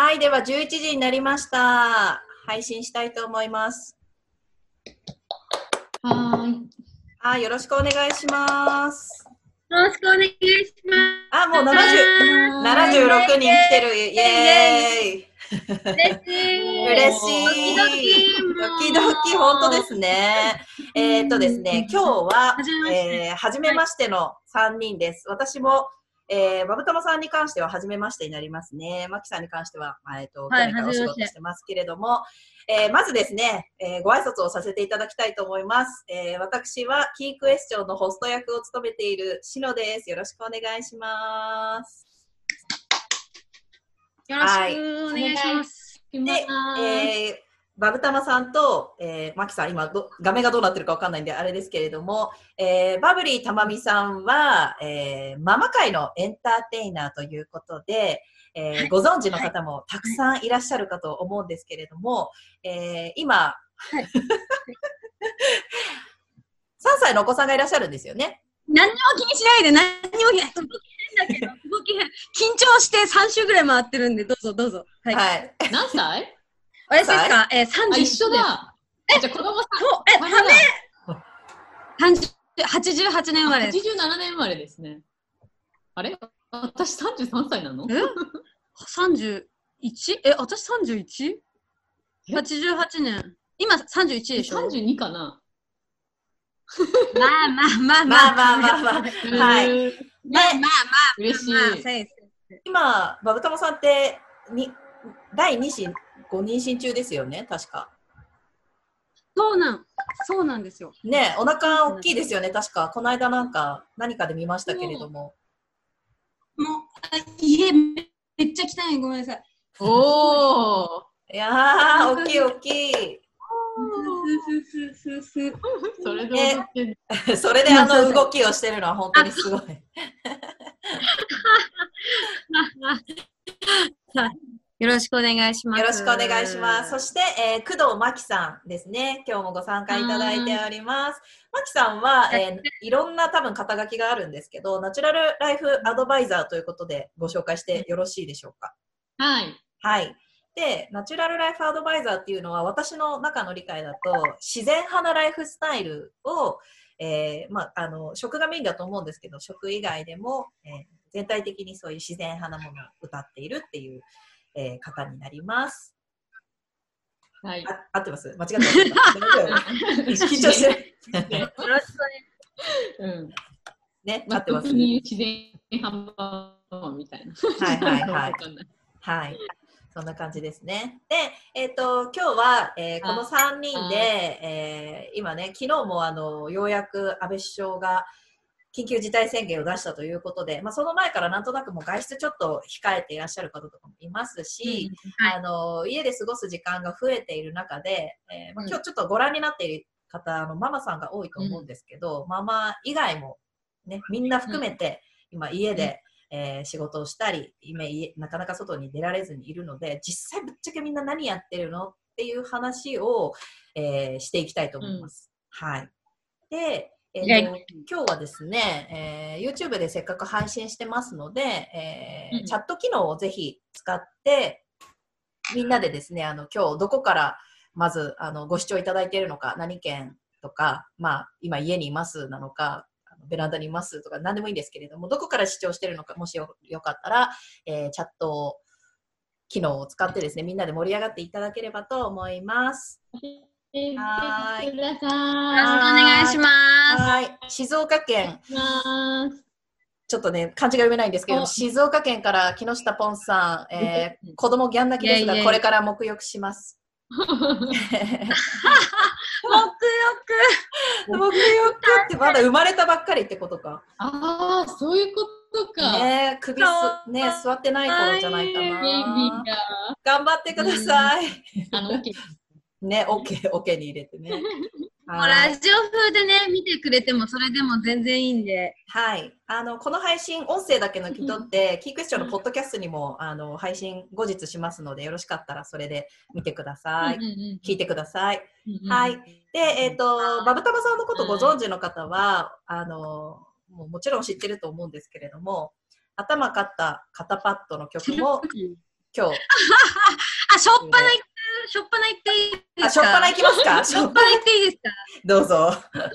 はい、では11時になりました。配信したいと思います。はーい。はい、よろしくお願いします。よろしくお願いしまあ、もう70、76人来てる。イエーイ。す。嬉しい。嬉しい。ドキドドキ本当ですね。えーっとですね、今日ははじめまして、えー、初めましての3人です。私も、えー、バブタマさんに関しては初めましてになりますね。マキさんに関しては、まあえーっと、去はい年からお仕事してますけれども、えーまずですね、えーご挨拶をさせていただきたいと思います。えー私はキークエスチョンのホスト役を務めているしのです。よろしくお願いします。よろしくお願いします。で、で、えー、バブタマさんと、えー、マキさん、今ど、画面がどうなってるかわかんないんで、あれですけれども、えー、バブリーたまみさんは、えー、ママ界のエンターテイナーということで、えーご存知の方もたくさんいらっしゃるかと思うんですけれども、えー、今、はい 3歳のお子さんがいらっしゃるんですよね。何にも気にしないで、何にも気に動き変だけど、動き変。緊張して3週ぐらい回ってるんで、どうぞどうぞ。はい。はい。何歳？私ですか？えー、あ、31一緒。だ。え、じゃあ子供さそう、え、ん。ため30 88年生まれです。87年生まれですね。あれ？私33歳なの？え ?31? え、私 31?88 え？年。今31でしょ ?32 かなまあまあまあ まあまあまあまあ。はい。い。まあまあまあまあ。嬉しい今、バブタマさんって、に第2子、ご妊娠中ですよね、確か。そうなん、そうなんですよ。ねお腹大きいですよね、確か。この間なんか何かで見ましたけれども。もう、あ家めっちゃ汚い。ごめんなさい。おー。いやー、大きい大きい。それで それであの動きをしてるのは本当にすごい。よろしくお願いします。よろしくお願いします。そして、えー工藤真希さんですね。今日もご参加いただいております。真希さんは、えーいろんな多分肩書きがあるんですけど、ナチュラルライフアドバイザーということでご紹介してよろしいでしょうか？はい。はい。で、ナチュラルライフアドバイザーっていうのは、私の中の理解だと、自然派なライフスタイルを、えーまあ、あの、食がメインだと思うんですけど、食以外でも、えー全体的にそういう自然派なものを歌っているっていう、えー方になります。はい。あ合ってます？間違ってます緊張してる。よろしくお願いしうん。ね、まあ、合ってます自然派ママみたいな。はいはいはいはい。そんな感じですね。で、えっ、と、今日は、えーこの3人で、えー今ね、昨日もあの、ようやく安倍首相が緊急事態宣言を出したということで、まあ、その前からなんとなくもう外出ちょっと控えていらっしゃる方とかもいますし、はいあの、家で過ごす時間が増えている中で、えーまあ、うん。今日ちょっとご覧になっている方、あのママさんが多いと思うんですけど、ママ以外も、ね、みんな含めて、今家で、えー仕事をしたり今家なかなか外に出られずにいるので実際ぶっちゃけみんな何やってるのっていう話を、えーしていきたいと思います。はい。で、えーとはい今日はですね、えー YouTube でせっかく配信してますので、えーうんチャット機能をぜひ使って、みんなでですね、あの今日どこからまずあのご視聴いただいているのか、何県とか、まあ、今家にいますなのか、ベランダにいますとか何でもいいんですけれども、どこから視聴しているのか、もしよよかったら、えーチャット機能を使ってですね、みんなで盛り上がっていただければと思います。はーい。よろしくお願いします。はい。静岡県。ちょっとね、漢字が読めないんですけど、お静岡県から木下ポンさん、えーうん子供ギャン泣きですが、これから沐浴します。沐沐 浴ってまだ生まれたばっかりってことか。ああ、そういうことか。ねえ首す、ね、座ってない頃じゃないかな。が、頑張ってください。あの、OK ね、オッケー、オッケーに入れてね。ラジオ風でね、見てくれてもそれでも全然いいんで。はい。あの、この配信、音声だけのき取って、キークエスチョンのポッドキャストにも、あの、配信後日しますので、よろしかったらそれで見てください。うんうん聞いてください。うんはい。で、えっ、と、バブタマさんのことご存知の方は、あの、もうもちろん知ってると思うんですけれども、頭勝った肩パッドの曲も、今日。あ、しょっぱなしょっぱな行っていいですか？あ、しょっぱな行きますか？しょっぱな行っていいですか？どうぞ。しょっぱな、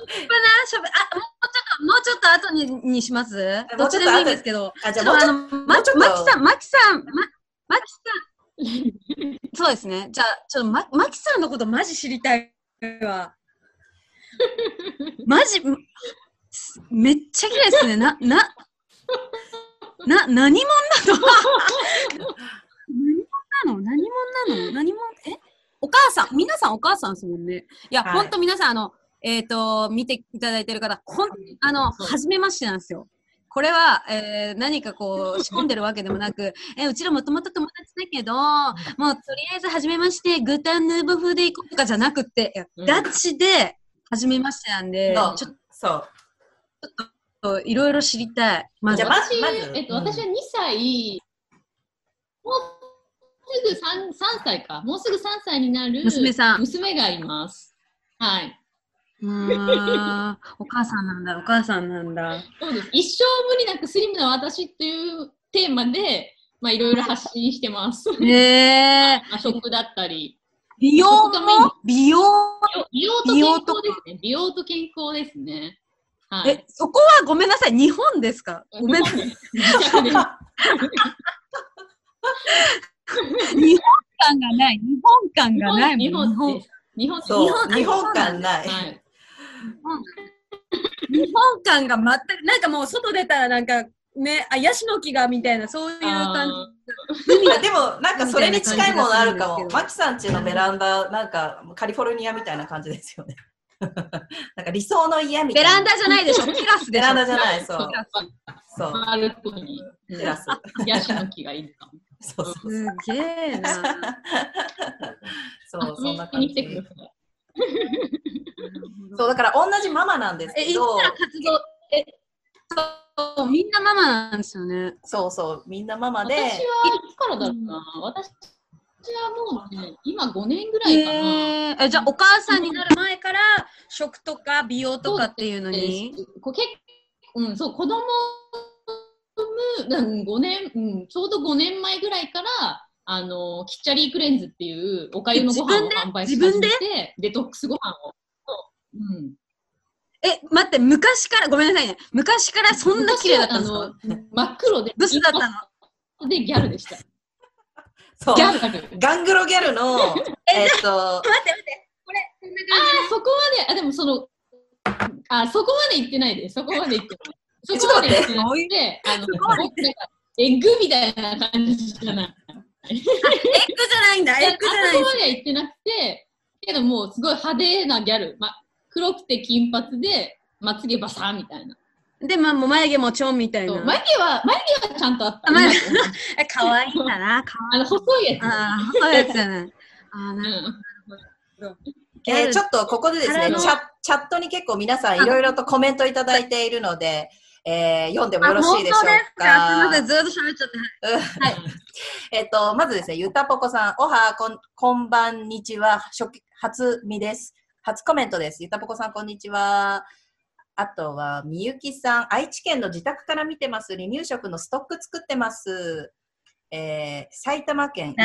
しょっぱあ、もうちょっと、もうちょっと後ににします？どっちでもいいんですけど。あ、じゃああもうちょっの、ま、きさん、まきさん、ま、まきさん。そうですね。じゃあ、ちょっとま、まきさんのことマジ知りたいわ。マジ、めっちゃ綺麗ですね。な、な、な、何者なの？何者なの？何者なの？何者？え？お母さん、皆さんお母さんですもんね。いや、はい。ほんと皆さん、あの、えっ、と、見ていただいてる方、ほん、あの、初めましてなんですよ。これは、えー何かこう、仕込んでるわけでもなく、えうちらもともと友達だけど、もうとりあえず初めまして、グータンヌーボ風で行こうとかじゃなくって、ガチで初めましてなんで、そう。ちょっそう。といろいろ知りたい。まずじゃあまず。私、まずえっと、うん私は2歳、もうすぐ 3, 3歳か、もうすぐ3歳になる娘さん娘がいます。はい。お母さんなんだ、お母さんなんだ。そうです。一生無理なくスリムな私っていうテーマで、まあ、いろいろ発信してます。へえ まあ食だったり、美容美容？美容と健康ですね。美容と健康ですね。はい。え、そこはごめんなさい、日本ですか？ごめんなさい。日本感がない。日本感がないもん。日本。日本そう。日日本本感ない。はい。日本感が全く、なんかもう外出たらなんか、ね、あ、ヤシの木がみたいな、そういう感じ。でも、なんかそれに近いものあるかも。マキさん家のベランダ、なんかカリフォルニアみたいな感じですよね。なんか理想の家みたいな。ベランダじゃないでしょ、テラスでしょ。ベランダじゃない、そうテ。ラスそう。テラス。ヤシの木がいるかも。そうそう。すげえな。そう、そんな感じ。そう、だから同じママなんですえ、けどえ、そう、みんなママなんですよね。そうそう、みんなママで、私はいつからだろうな。私はもうね、今5年ぐらいかな。へーえ、じゃあお母さんになる前から食とか美容とかっていうのに？こう結うん、そう、子供産む、うん、5年、うん、ちょうど5年前ぐらいから、あの、キッチャリークレンズっていうおかゆのご飯を販売し始めて、デトックスご飯を。そううん。え、待って、昔から、ごめんなさいね。昔からそんな綺麗だったんですか？あの真っ黒で、ブスだったの？でギャルでした。そうギ、ャル。ガングロギャルの、えっと、待って待って。これ、こんなあそこまで、あ、でもその、あ、そこまで行ってないです。そこまで行ってない。そえこまで行ってちょっと待なくて、あの、エッグみたいな感じじゃない。エッグじゃないんだ、エッグじゃないあそこまでは行ってなくて、けどもうすごい派手なギャル、ま、黒くて金髪で、まつげバサーみたいな。で、まあ、もう眉毛もちょんみたいな。眉毛は、眉毛はちゃんとあった。あ眉今と同じえ、かわいいんだな、か わあの、細いやいい。ああ、そういうやつじゃない。ああ、つ。なるうん。えーちょっとここでですねチャ、チャットに結構皆さんいろいろとコメントいただいているので、えー読んでもよろしいでしょうあ本当ですか？すみません、か。ずっと喋っちゃって。うんえっと、まずですね、ゆたぽこさん、おはこん、こんばんにちは、初初見です。初コメントです。ゆたぽこさん、こんにちは。あとは、みゆきさん、愛知県の自宅から見てます。離乳食のストック作ってます。えー埼玉県。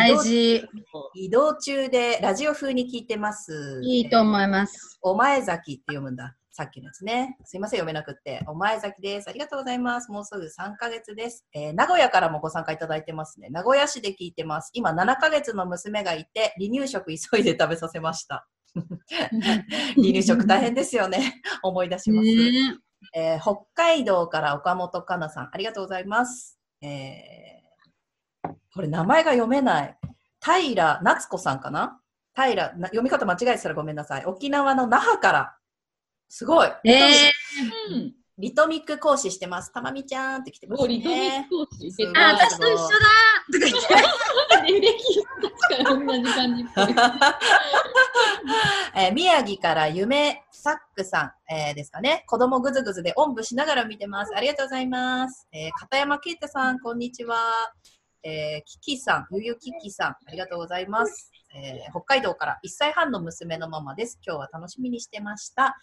移動中でラジオ風に聞いてます。いいと思います。お前崎って読むんだ。さっきのやつね。すいません、読めなくって。お前崎です。ありがとうございます。もうすぐ3ヶ月です。えー名古屋からもご参加いただいてますね。名古屋市で聞いてます。今7ヶ月の娘がいて、離乳食急いで食べさせました。離乳食大変ですよね。思い出します。ねえー北海道から岡本かなさん、ありがとうございます。えーこれ名前が読めない。平夏子さんかな？平、な読み方間違えてたらごめんなさい。沖縄の那覇から。すごい。ええうん。リトミック講師してます。たまみちゃんって来てますもうリトミッね。クコーチ。すごいあ、私と一緒だとか言って。えー宮城から夢サックさん、えーですかね。子供ぐずぐずでおんぶしながら見てます。ありがとうございます。えー片山啓太さん、こんにちは。えーキキさん、ゆゆききさん、ありがとうございます。えー北海道から1歳半の娘のママです。今日は楽しみにしてました。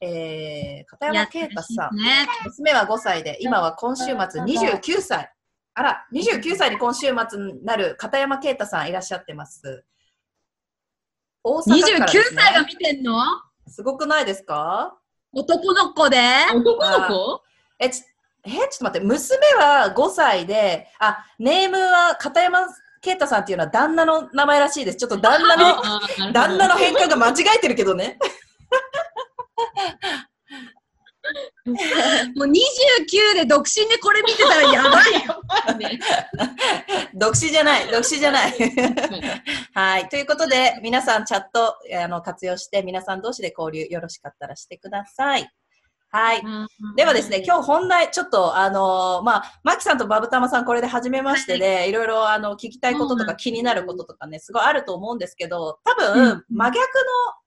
えー片山啓太さん、ね。娘は5歳で、今は今週末29歳。あら、29歳に今週末になる片山啓太さんいらっしゃってます。大阪から29ですね歳が見てんの？すごくないですか？男の子で？男の子？え、ちえちょっと待って、娘は5歳で、あ、ネームは片山啓太さんっていうのは旦那の名前らしいです。ちょっと旦那の、旦那の変換が間違えてるけどね。もう29で独身でこれ見てたらやばいよ。ね独身じゃない、独身じゃない。はい。ということで、皆さんチャットあの活用して、皆さん同士で交流よろしかったらしてください。はい。ではですね、今日本題、ちょっと、あのーまあ、マキさんとバブタマさん、これで初めましてで、いろいろ、あの、聞きたいこととか気になることとかね、すごいあると思うんですけど、多分、うん真逆の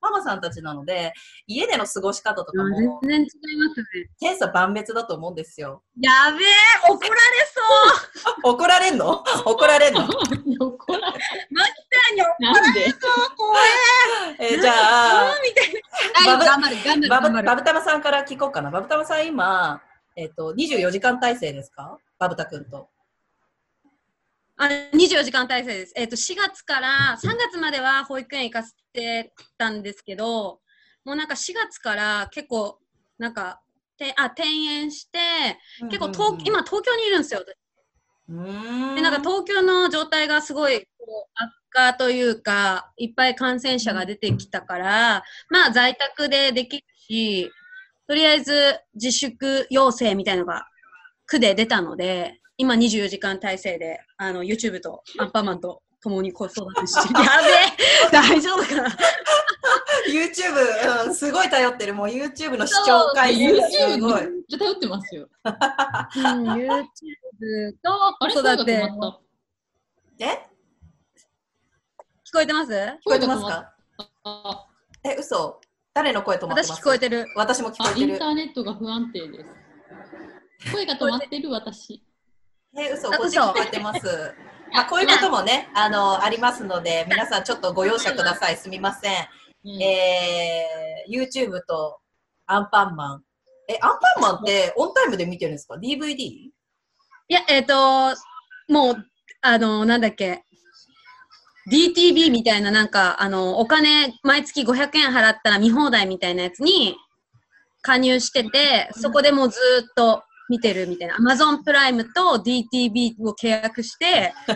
ママさんたちなので、家での過ごし方とかも、全然違いますね。千差万別だと思うんですよ。やべえ怒られそう 怒られんの？怒られんの？怒 らマキさんに怒られそう怖えーじゃあ。バブバブタマさんから聞こうかな。バブタマさん、今、えっ、と、24時間体制ですか？バブタ君と。あ24時間体制です。えっ、と、4月から、3月までは保育園行かせてたんですけど、もうなんか4月から結構、なんか、てあ転園して、結構東、今東京にいるんですよ。で、なんか東京の状態がすごいこう悪化というか、いっぱい感染者が出てきたから、まあ在宅でできるし、とりあえず自粛要請みたいのが区で出たので、今24時間体制で、あの、YouTube とアンパンマンと共に子育てしてる。やべえ大丈夫かな YouTube、うん、すごい頼ってる。もう YouTube の視聴回数がすごい。めっちゃ頼ってますよ。うん、YouTube と子育て。声が止聞こえてます？聞こえてますか？え、嘘誰の声止まってます？私聞こえてる。私も聞こあ、えてるインタ。ーネットが不安定です。声が止まってる私。え、嘘あこっち聞こえてます。あ、こういうこともね、あの、ありますので、皆さんちょっとご容赦ください。すみません。うんえー、YouTube とアンパンマン。え、アンパンマンってオンタイムで見てるんですか ?DVD? いや、えっ、と、もう、あの、なんだっけ、DTV みたいな、なんか、あの、お金、毎月500円払ったら見放題みたいなやつに加入してて、そこでもうずーっと見てるみたいな。Amazon プライムと DTV を契約して、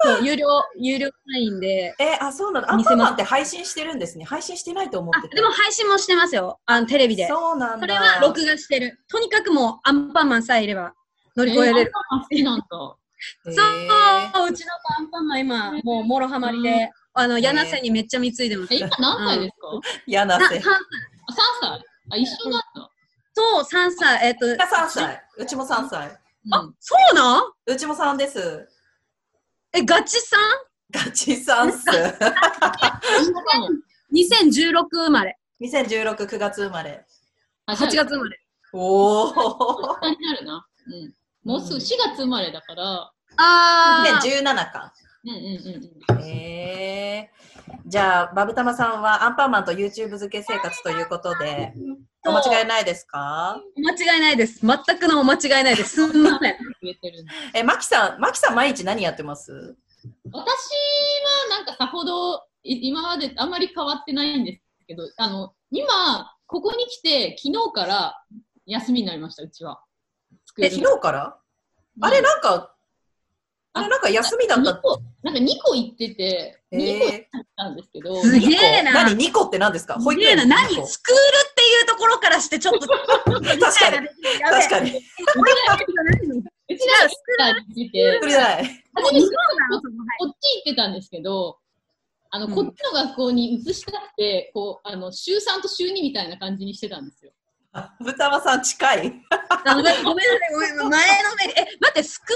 そう 有料、有料会員で、え、あ、そうなの？アンパンマンって配信してるんですね。配信してないと思あって、た。でも配信もしてますよ。あの、テレビで。そうなんだ。それは録画してる。とにかくもう、アンパンマンさえいれば乗り越えれる。あ、好きなんだ。そう、うちのアンパンマン今、もうもろハマりで、あの、柳瀬にめっちゃ貢いでます。え、今何歳ですか、な嫌なせ。3あ、3歳。あ、一緒なんだ。と3歳、えっと、3歳。うちも3歳。うん。そうなんうちも3です。え、ガチさん？ガチ3っす。?2016 生まれ。2016、9月生まれ。あ、8じゃあ月生まれ。おー。下になるな。うん。もうすぐ4月生まれだから、あー。2017か。うんうんうんへえじゃあ、バブタマさんはアンパンマンと YouTube 漬け生活ということで、お間違いないですか？お間違いないです。全くのお間違いないです。すんません。えマキさん、マキさん毎日何やってます？私はなんかさほどい今まであんまり変わってないんですけど、あの、今、ここに来て、昨日から休みになりました、うちは。え、昨日から？あれ、なんか、あれ、なんか休みだった2個、なんか2個行ってて、2個行っえたんですけど、すげえな何 ?2 個って何ですか？保育園すげえな。何スクールっていうところからしてちょっと。確確かに。確かに。に。うちらスクールってそれじゃない。初めてこっち行ってたんですけど、あの、うんこっちの学校に移したくて、こう、あの、週3と週2みたいな感じにしてたんですよ。あブタマさん近い。あごめん、ごめんなさい、ごめん、前のめり。え、待って、スクール？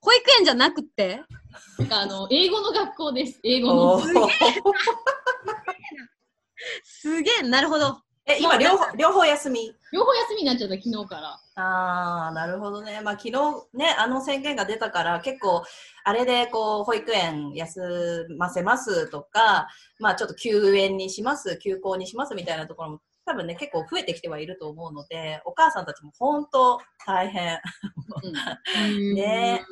保育園じゃなくて？なんかあの、英語の学校です。英語の。すげえ、なるほど。え、今両方、両方休み？両方休みになっちゃった、昨日から。ああ、なるほどね。まあ、昨日ね、あの宣言が出たから、結構、あれで、こう、保育園休ませますとか、まあ、ちょっと休園にします、休校にしますみたいなところも、多分ね、結構増えてきてはいると思うので、お母さんたちも本当大変。うん ね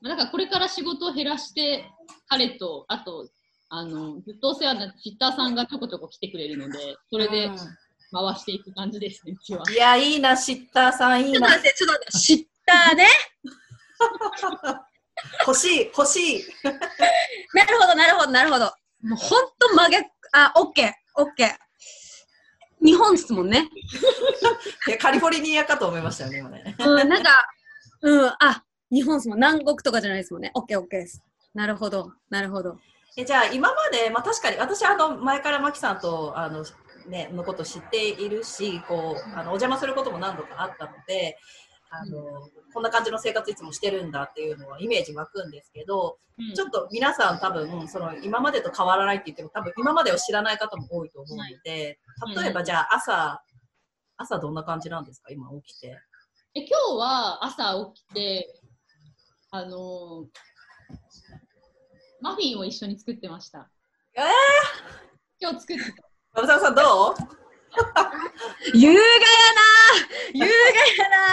まあだからこれから仕事を減らして、彼と、あと、あの、ずっとお世話になってシッターさんがちょこちょこ来てくれるので、それでうん回していく感じですね、うちは。いや、いいな、シッターさん、いいな。ちょっと待って、ちょっと待って、知ったね？欲しい、欲しい。なるほど、なるほど、なるほど。もう本当真逆、あ、オッケー、オッケー。日本ですもんね。いや、カリフォルニアかと思いましたよね、今ね。うん、なんか、うん、あ、日本ですもん。南国とかじゃないですもんね。オッケー、オッケーです。なるほど、なるほど。えじゃあ、今まで、まあ確かに、私、あの、前からマキさんと、あの、ね、のこと知っているし、こう、あの、お邪魔することも何度かあったので、あの、こんな感じの生活いつもしてるんだっていうのはイメージ湧くんですけど、うんちょっと皆さん多分、その今までと変わらないって言っても多分今までを知らない方も多いと思うので、例えばじゃあ朝、朝どんな感じなんですか？今起きて。え今日は朝起きて、あのーマフィンを一緒に作ってました。えー今日作ってた。さんどう？優雅やな優雅やな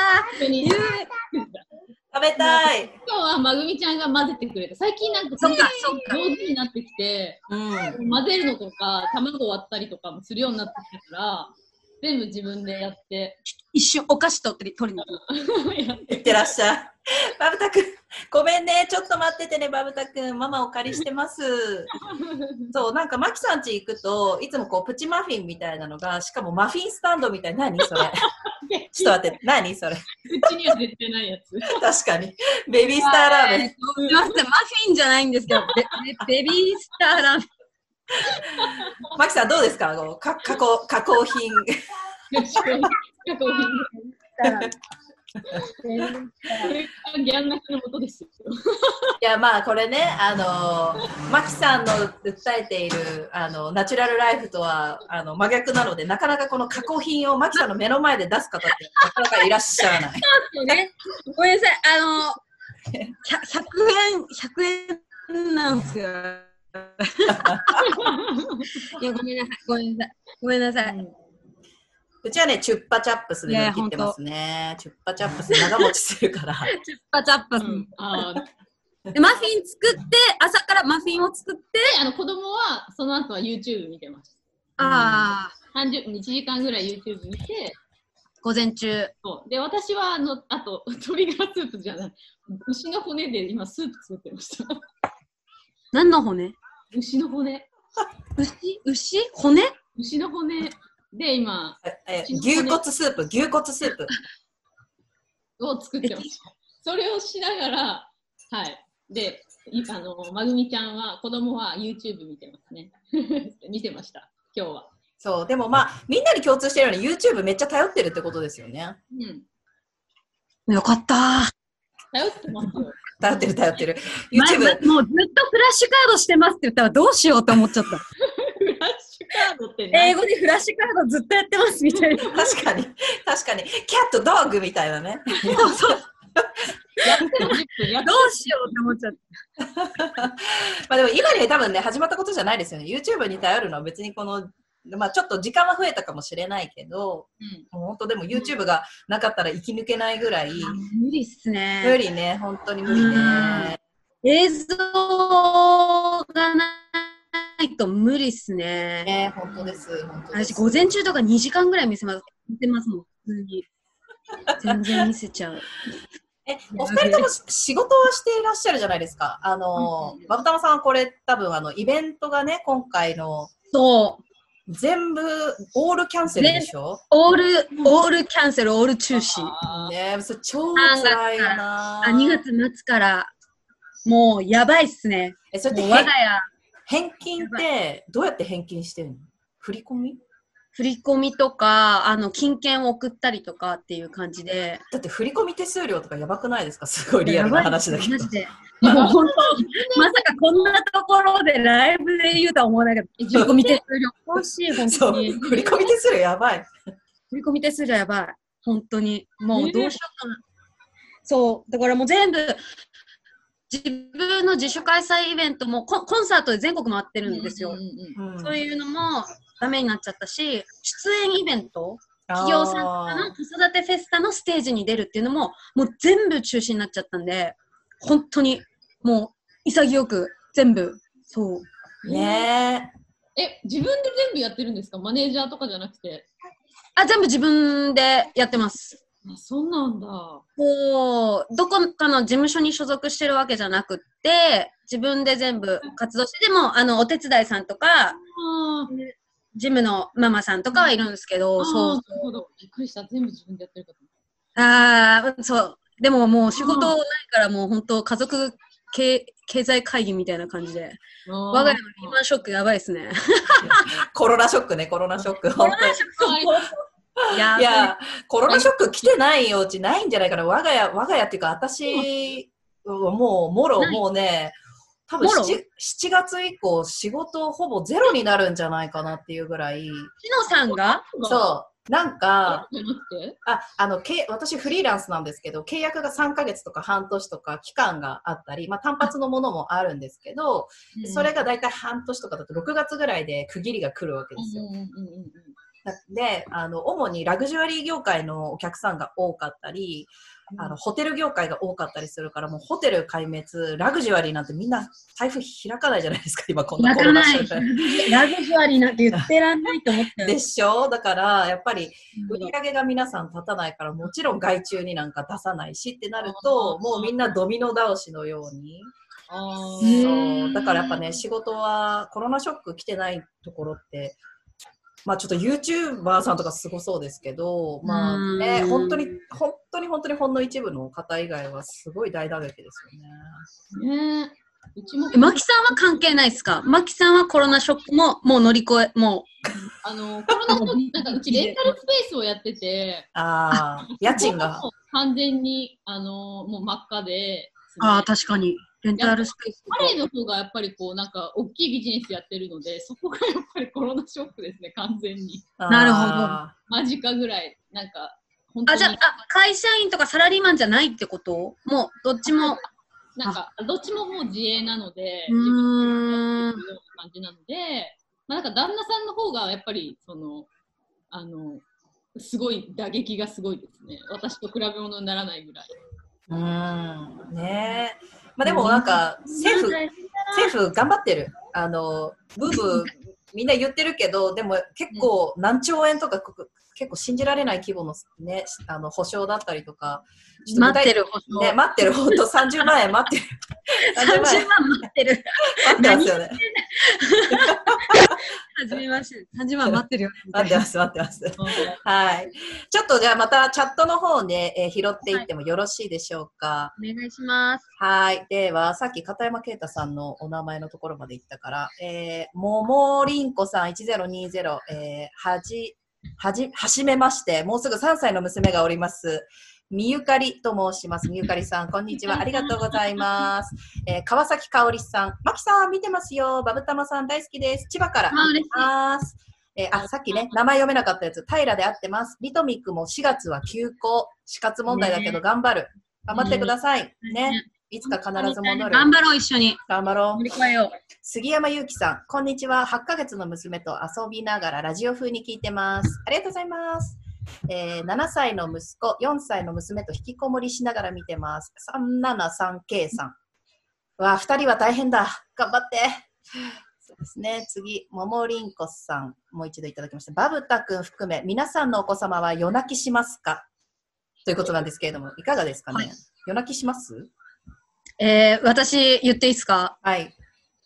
食べたい。今日はまぐみちゃんが混ぜてくれた。最近なんかそっかそっか上手になってきて、うん。混ぜるのとか、卵割ったりとかもするようになってきたから、全部自分でやって。一瞬お菓子取って取りに行く。いってらっしゃい。バブタくん、ごめんね。ちょっと待っててね、バブタくん。ママお借りしてます。そう、なんか、マキさん家行くと、いつもこう、プチマフィンみたいなのが、しかもマフィンスタンドみたいな。何？それ。ちょっと待って、何？それ。うちには絶対ないやつ。確かに。ベビースターラーメン。すみません、マフィンじゃないんですけど、ベビースターラーメン。マキさんどうですか？こうか加工加工品。ギャン泣きのもとですよ。いやまあこれね、あのマキさんの訴えているあのナチュラルライフとはあの真逆なので、なかなかこの加工品をマキさんの目の前で出す方ってなかなかいらっしゃらない。ね、ごめんなさい、あの、100 100円、100円なんですよ。いや、ごめんなさい、ごめんなさい、ごめんなさい。うちはね、チュッパチャップスで切ってますね。チュッパチャップス長持ちするから。チュッパチャッパス。うんでマフィン作って、朝からマフィンを作って、であの子供はその後は YouTube 見てます。ああ、30分、1時間ぐらい YouTube 見て、午前中。そうで私はあのあと鶏ガラスープじゃない、牛の骨で今スープ作ってました。何の骨？牛の骨。牛？牛？骨？牛の骨で今え牛骨スープ、牛骨スープ。を作ってました。それをしながら、はい。で、いあの、まぐみちゃんは、子供は YouTube 見てますね。見てました、今日は。そう、でもまあ、みんなに共通してるように YouTube めっちゃ頼ってるってことですよね。うん。よかった。頼ってますよ。頼ってる頼ってる。前 YouTube、もうずっとフラッシュカードしてますって言ったらどうしようと思っちゃった。カードって何？英語でフラッシュカードずっとやってますみたいな。確かに、確かに、キャット、ドッグみたいなね。そうそう。やっても10分やっどうしようって思っちゃった。まあでも今に多分ね、始まったことじゃないですよね。YouTube に頼るのは別にこの、まあちょっと時間は増えたかもしれないけど、うんもう本当でも YouTube がなかったら生き抜けないぐらい、無理っすね。無理ね、本当に無理ね。映像がないと無理っすね。ね、本当です、本当です。私、午前中とか2時間ぐらい見せます。見てますもん、普通に。全然見せちゃう。え、お二人ともし仕事はしていらっしゃるじゃないですか。あのうん、バブタマさんはこれ多分あの、イベントがね、今回のそう。全部オールキャンセルでしょ？オール、オールキャンセル、オール中止。ねそれ超辛いよなあ、2月末から、もうやばいっすね。え、それって我が返家、返金ってどうやって返金してるの？振り込み？振り込みとか、あの、金券を送ったりとかっていう感じで。だって振り込み手数料とかやばくないですか？すごいリアルな話だけどマ。ジで。もう本当、まさかこんなところでライブで言うとは思わないけど、え振り込み手数料欲しい、本そう、当に。振り込み手数料やばい。振り込み手数料やばい。本当に。もうどうしようかな。そう。だからもう全部、自分の自主開催イベントもコンコンサートで全国回ってるんですよ。うんうんうんうんそういうのも、ダメになっちゃったし、出演イベント、企業さんとかの子育てフェスタのステージに出るっていうのも、もう全部中止になっちゃったんで、本当にもう潔く全部、そう。ねえ、自分で全部やってるんですか？マネージャーとかじゃなくて。あ、全部自分でやってます。あ、そうなんだ。こう、どこかの事務所に所属してるわけじゃなくって、自分で全部活動して、でも、あの、お手伝いさんとか、あジムのママさんとかはいるんですけど、あ、そうなるほど。びっくりした。全部自分でやってるかとああ、そう。でももう仕事ないからもう本当家族経経済会議みたいな感じで。我が家のリーマンショックやばいですね。コロナショックね、コロナショック。本当にはいやいや、コロナショック来てないお家ないんじゃないかな。我が家、我が家っていうか、私、もう、もろ、もうね、多分もろ？7, 7月以降、仕事ほぼゼロになるんじゃないかなっていうぐらい、しのさんが？う。そう、なんか、あ、あの、け私フリーランスなんですけど、契約が3ヶ月とか半年とか期間があったり、まあ単発のものもあるんですけど、それが大体半年とかだと6月ぐらいで区切りが来るわけですよ。うんうんうんうんで、あの、主にラグジュアリー業界のお客さんが多かったり、うんあの、ホテル業界が多かったりするから、もうホテル壊滅、ラグジュアリーなんてみんな財布開かないじゃないですか、今こんな泣コロナかない。社 ラ会グジュアリーなんて言ってらんないと思ったよ。でしょ？だから、やっぱり、売り上げが皆さん立たないから、もちろん外注になんか出さないしってなると、もうみんなドミノ倒しのように。そーう。だからやっぱね、仕事はコロナショック来てないところって、まあちょっと YouTuber さんとかすごそうですけど、まあね、うん本当に、本当に本当にほんの一部の方以外はすごい大打撃ですよね。ねえ。うちもえ、マキさんは関係ないですか？マキさんはコロナショックももう乗り越え、もあの、コロナの、なんかうちレンタルスペースをやってて、ああ、家賃が。完全に、あの、もう真っ赤で、う、ああ、確かに。レンタルスペースの方がやっぱりこう、なんか、大きいビジネスやってるので、そこがやっぱりコロナショックですね、完全に。なるほどあ間近ぐらい、なんか、本当あ、にじゃあ、あ会社員とかサラリーマンじゃないってこと？もう、どっちも。なんか、どっちももう自営なので、うーん自分でやってるような感じなので、まあ、なんか旦那さんの方がやっぱり、その、あの、すごい打撃がすごいですね。私と比べ物にならないぐらい。ーうん。ねえ。まあでもなんか、政府、政府頑張ってる。あの、ブーブーみんな言ってるけど、でも結構何兆円とかこ結構信じられない規模のね、あの保証だったりとか、ちょと待ってる。ね、待ってる、ほんと30万円待ってる。30 30万待ってる。待ってますよね。はじめまして。30万待ってるよ。待ってます、待ってます。はい。ちょっとじゃあまたチャットの方で、えー拾っていってもよろしいでしょうか。お願いします。はい。では、さっき片山啓太さんのお名前のところまで行ったから、えー、ももりんこさん1020、えー、はじ、はじ、はじめまして、もうすぐ3歳の娘がおります。みゆかりと申します。みゆかりさん、こんにちは。ありがとうございます。えー、川崎かおりさん、まきさん、見てますよ。バブタマさん、大好きです。千葉から。あ嬉し。えーあ、さっきね、名前読めなかったやつ、平で合ってます。リトミックも4月は休校。死活問題だけど頑張る。頑張ってください。ね。いつか必ず戻る。頑張ろう、一緒に。頑張ろう乗。り越えよう。杉山祐希さん、こんにちは。8ヶ月の娘と遊びながらラジオ風に聞いてます。ありがとうございます。えー7歳の息子、4歳の娘と引きこもりしながら見てます。373K さん。わあ、2人は大変だ。頑張って。そうですね。次、ももりんこさん、もう一度いただきました。バブタ君含め、皆さんのお子様は夜泣きしますか？ということなんですけれども、いかがですかね、はい夜泣きします？えー、私言っていいですか？はい。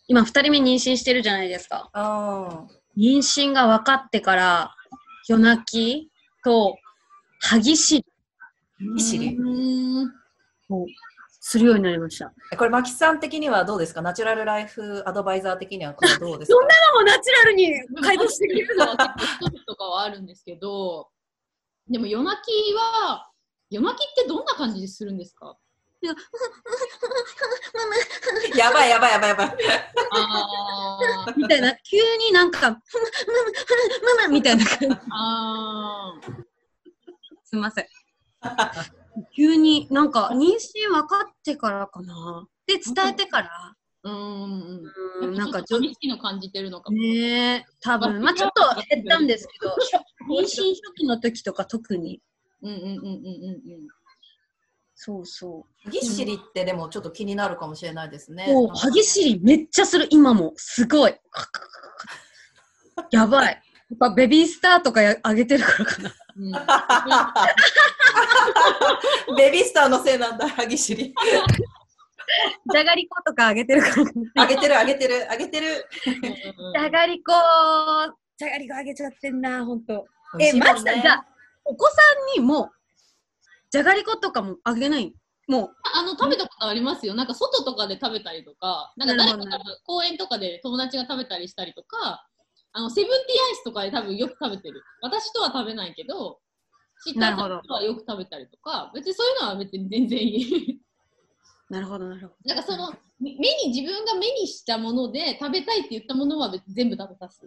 今二人目妊娠してるじゃないですか。うん。妊娠が分かってから夜泣きと歯ぎしり。ぎしり。するようになりました。これ、マキさん的にはどうですか？ナチュラルライフアドバイザー的にはこれどうですか？そんなもうナチュラルに解読してくれるのとかはあるんですけど、でも夜泣きは、夜泣きってどんな感じでするんですか？やばいやばいやばいやばい。みたいな、急になんか、ママみたいな感じ。あすみません。急になんか妊娠分かってからかな。で、伝えてから、うんうんうん。うん、なんかちょっ寂しいの感じてるのかとも。ね、多分まあちょっと減ったんですけど、初妊娠初期の時とか特に。うんうんうんうんうんうん。そうそう。ぎっしりってでもちょっと気になるかもしれないですね。もう、歯ぎしりめっちゃする、今も。すごい。やばい。やっぱベビースターとかやあげてるからかな。うん ベビースターのせいなんだ、歯ぎしり。じゃがりことかあげてるからかな。あげてる、あげてる、あげてる。じゃがりこ、じゃがりこあげちゃってんな、ほんと。え、美味しいもんマジで、じゃあ、お子さんにも、じゃがりことかもあげないもあの食べたことありますよ。なんか外とかで食べたりとか、なんか誰か公園とかで友達が食べたりしたりとか、あのセブンティーアイスとかで多分よく食べてる。私とは食べないけど、知った人はよく食べたりとか、別にそういうのは別に全然いい。う、なるほど、なるほど。なんかその目に自分が目にしたもので食べたいって言ったものは全部食べさす。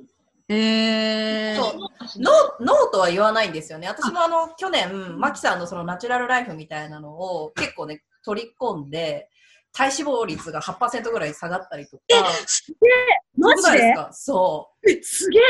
えー、そう。ノーノーとは言わないんですよね。私もあの去年、マキさんのそのナチュラルライフみたいなのを結構ね、取り込んで、体脂肪率が8%ぐらい下がったりとか。すげえ。マジでそうですか？そう。すげえ。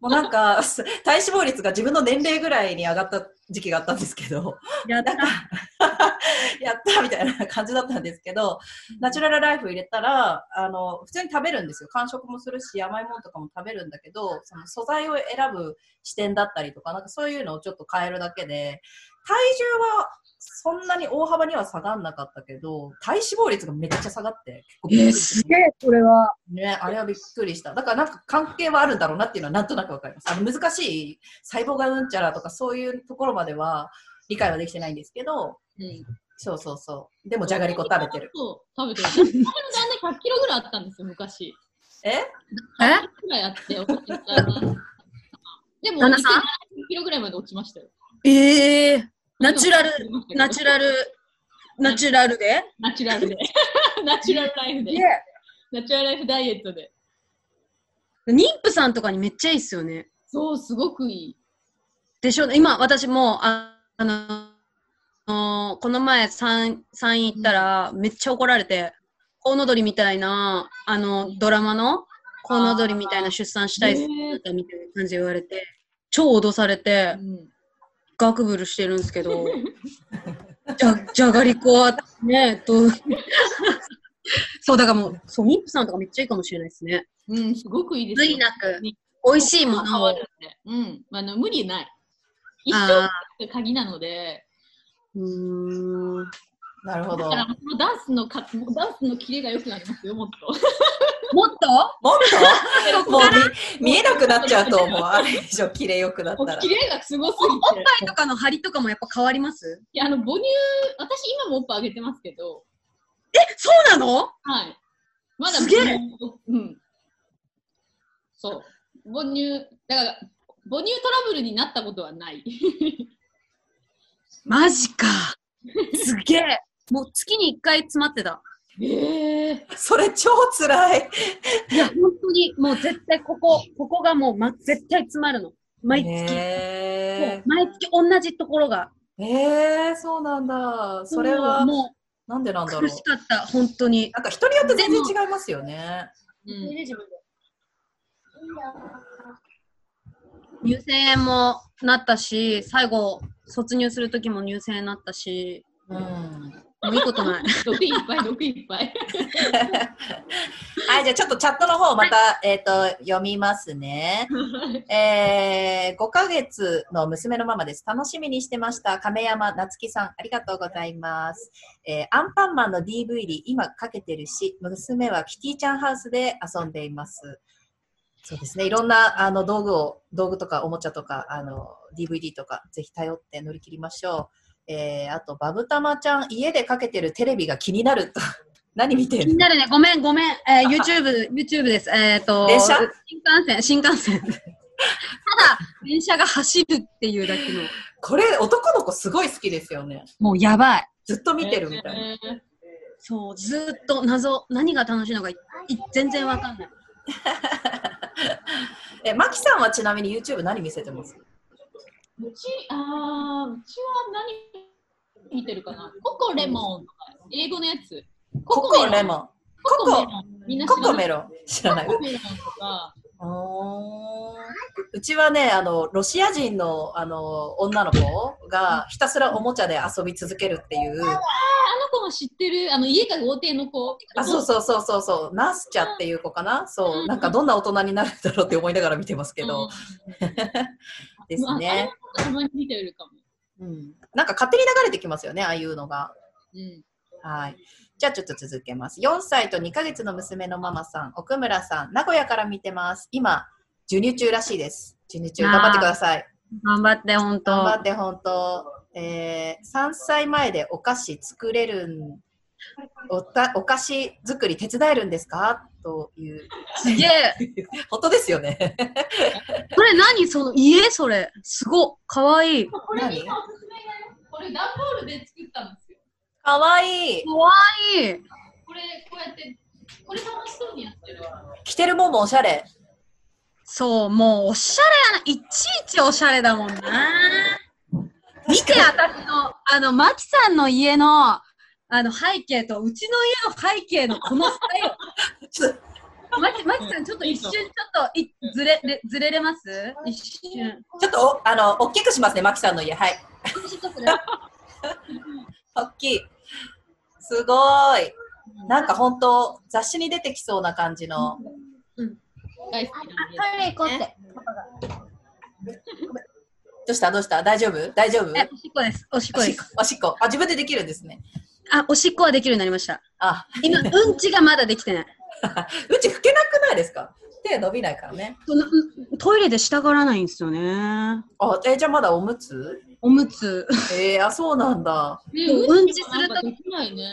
もうなんか、す体脂肪率が自分の年齢ぐらいに上がった時期があったんですけど、やった やったみたいな感じだったんですけど、ナチュラルライフ入れたら、あの、普通に食べるんですよ。完食もするし、甘いものとかも食べるんだけど、その素材を選ぶ視点だったりとか、なんかそういうのをちょっと変えるだけで、体重はそんなに大幅には下がんなかったけど、体脂肪率がめっちゃ下がって、結構びっくえー、りしすげえ、これは。ね、あれはびっくりした。だからなんか関係はあるんだろうなっていうのはなんとなくわかります。あの難しい細胞がうんちゃらとかそういうところまでは理解はできてないんですけど、うんそうそうそう。でもじゃがりこ食べてる。そう、食べてる。私の旦那100キロぐらいあったんですよ、昔。え？え100キロぐらいあって、でも、旦那さん？170キロぐらいまで落ちましたよ。ええナチュラル、ナチュラル、ナチュラルで？ナチュラルで。ナチュラルライフで。ナチュラルライフダイエットで。妊婦さんとかにめっちゃいいっすよね。そう、すごくいい。でしょ？今、私も、ああの、あのこの前産産院行ったら、めっちゃ怒られて、コウノドリみたいな、あの、ドラマのコウノドリみたいな出産したいみたいな感じで言われて、超脅されてう、んガクブルしてるんですけど、じゃ、じゃがりこはね、どう、そう、だからもう、そう、妊婦さんとかめっちゃいいかもしれないですね。うん、すごくいいです無よ。理なく、に美味しいも変のを。うん。あの、無理ない。一生あが鍵なので、ーうーん。なるほど。だから、このダンスのか、ダンスのキレが良くなりますよ、もっと。もっと？もっと？もう見見えなくなっちゃうと思う。あれ以上綺麗よくなったらもうキ。レがすごすおっぎて。ぱいとかの張りとかもやっぱ変わります？いや、あの、母乳、私今もおっぱいあげてますけど、え、そうなの？はい。まだすげえうん。そう。母乳、だから、母乳トラブルになったことはない。マジか。すげえ。もう月に1回詰まってた。ええそれ超辛い。いや、本当に、もう絶対ここ、ここがもう、ま、絶対詰まるの。毎月。毎月同じところが。ーえー、そうなんだ。それはもなんでなんうだろう。苦しかった、本当に。なんか人によって全然違いますよね。うん。入選もなったし、最後、卒入するときも入選になったし、うん。もういいことない。毒いっぱい、毒いっぱい。はい、じゃあちょっとチャットの方また、えっ、と、読みますね。えー、5ヶ月の娘のママです。楽しみにしてました。亀山夏樹さん、ありがとうございます。えーアンパンマンの DVD、今かけてるし、娘はキティちゃんハウスで遊んでいます。そうですね。いろんなあの道具を、道具とかおもちゃとか、あの、DVD とか、ぜひ頼って乗り切りましょう。えー、あと、バブタマちゃん、家でかけてるテレビが気になると。何見てる気になるね。ごめん、ごめん。えー、YouTube、YouTube です。えっ、と、電車？新幹線、新幹線。ただ、電車が走るっていうだけの。これ、男の子すごい好きですよね。もうやばい。ずっと見てるみたいな。えーそう、ずーっと謎、何が楽しいのかい？い全然わかんない。え、マキさんはちなみに YouTube 何見せてます？うち、あーうちは何見てるかな？ココレモン英語のやつ。ココレモン。コココ。ココメロン。知らないココメロンとか、おー。うちはねあのロシア人のあの女の子がひたすらおもちゃで遊び続けるっていう。あの子も知ってる、あの家が豪邸の子。あそうそうそうそうそう。ナスチャっていう子かな？そう。うん。なんかどんな大人になるんだろうって思いながら見てますけど、ですね、うん。たまに見てるかも。うん、なんか勝手に流れてきますよねああいうのがうん。はいじゃあちょっと続けます4歳と2ヶ月の娘のママさん奥村さん名古屋から見てます今授乳中らしいです授乳中頑張ってください頑張って、ほんと。頑張って本当、えー、3歳前でお菓子作れるん おたお菓子作り手伝えるんですか？というすげえ。本当ですよね これ何その家それ。すごっ。かわいい。これに今おすすめだよ。これ段ボールで作ったんですよ。かわいいかわいい。これ、こうやって、これ楽しそうにやってるわ。着てるもんもおしゃれそう、もうおしゃれやな。いちいちおしゃれだもんな。見て、私の、あの、マキさんの家の、あの、背景と、うちの家の背景のこのスタイル。ちょっとマキ、マキさん、ちょっと一瞬、ちょっとい、ずれ、れずれれます？一瞬。ちょっとおあの大きくしますねマキさんの家。はい。大きい。すごい。なんか本当雑誌に出てきそうな感じの。大好き。トイレ行こうって。どうした？どうした？大丈夫？大丈夫？え、おしっこです。おしっこです。おしっこ。おしっこ。あ自分でできるんですねあ、おしっこはできるようになりました。あ今、うんちがまだできてない。うち拭けなくないですか？手伸びないからね。トイレでしたがらないんですよね。あ、えじゃあまだおむつ？おむつ。えー、あ、そうなんだ。ねうんちするとできないね。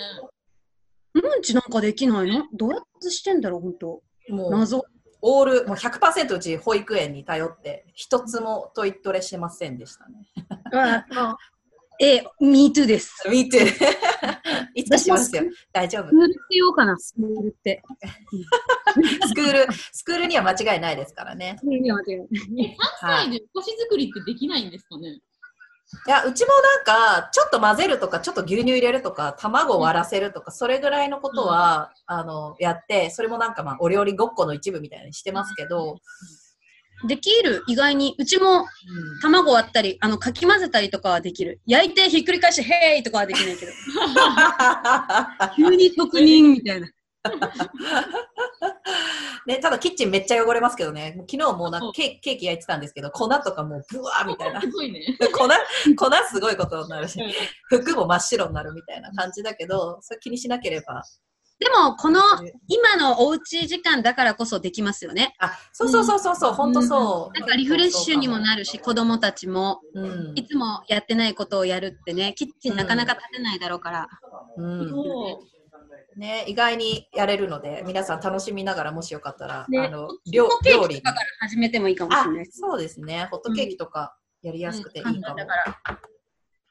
うんちなんかできないの？どうやってしてんだろう、ほんと。もう、謎。オール、もう100%うち保育園に頼って、一つもトイトレしてませんでしたね。え、me too です。見て。いつかしますよ。大丈夫ス。クールって言おうかな、スクールって。スクール、スクールには間違いないですからね。いや間違いないえ、3歳でお菓子作りってできないんですかねいや、うちもなんか、ちょっと混ぜるとか、ちょっと牛乳入れるとか、卵を割らせるとか、それぐらいのことは、あの、やって、それもなんかまあ、お料理ごっこの一部みたいにしてますけど、できる、意外に。うちも卵割ったり、あの、かき混ぜたりとかはできる。焼いてひっくり返して、ヘイとかはできないけど。急に特任みたいな。ね、ただキッチンめっちゃ汚れますけどね、昨日もうなんかケーキケーキ焼いてたんですけど、粉とかもうブワーみたいな。すごいね。粉、粉すごいことになるし、服も真っ白になるみたいな感じだけど、それ気にしなければ。でも、この、今のおうち時間だからこそできますよね。あ、そうそうそうそうそう、本当そう。なんかリフレッシュにもなるし、子供たちも、うん。いつもやってないことをやるってね、キッチンなかなか立てないだろうから。うん。そう。ね、意外にやれるので、皆さん楽しみながら、もしよかったら、ねあの、料ホットケ料理。かから始めてもいいかもしあれない。そうですね。ホットケーキとかやりやすくていいかも。だから。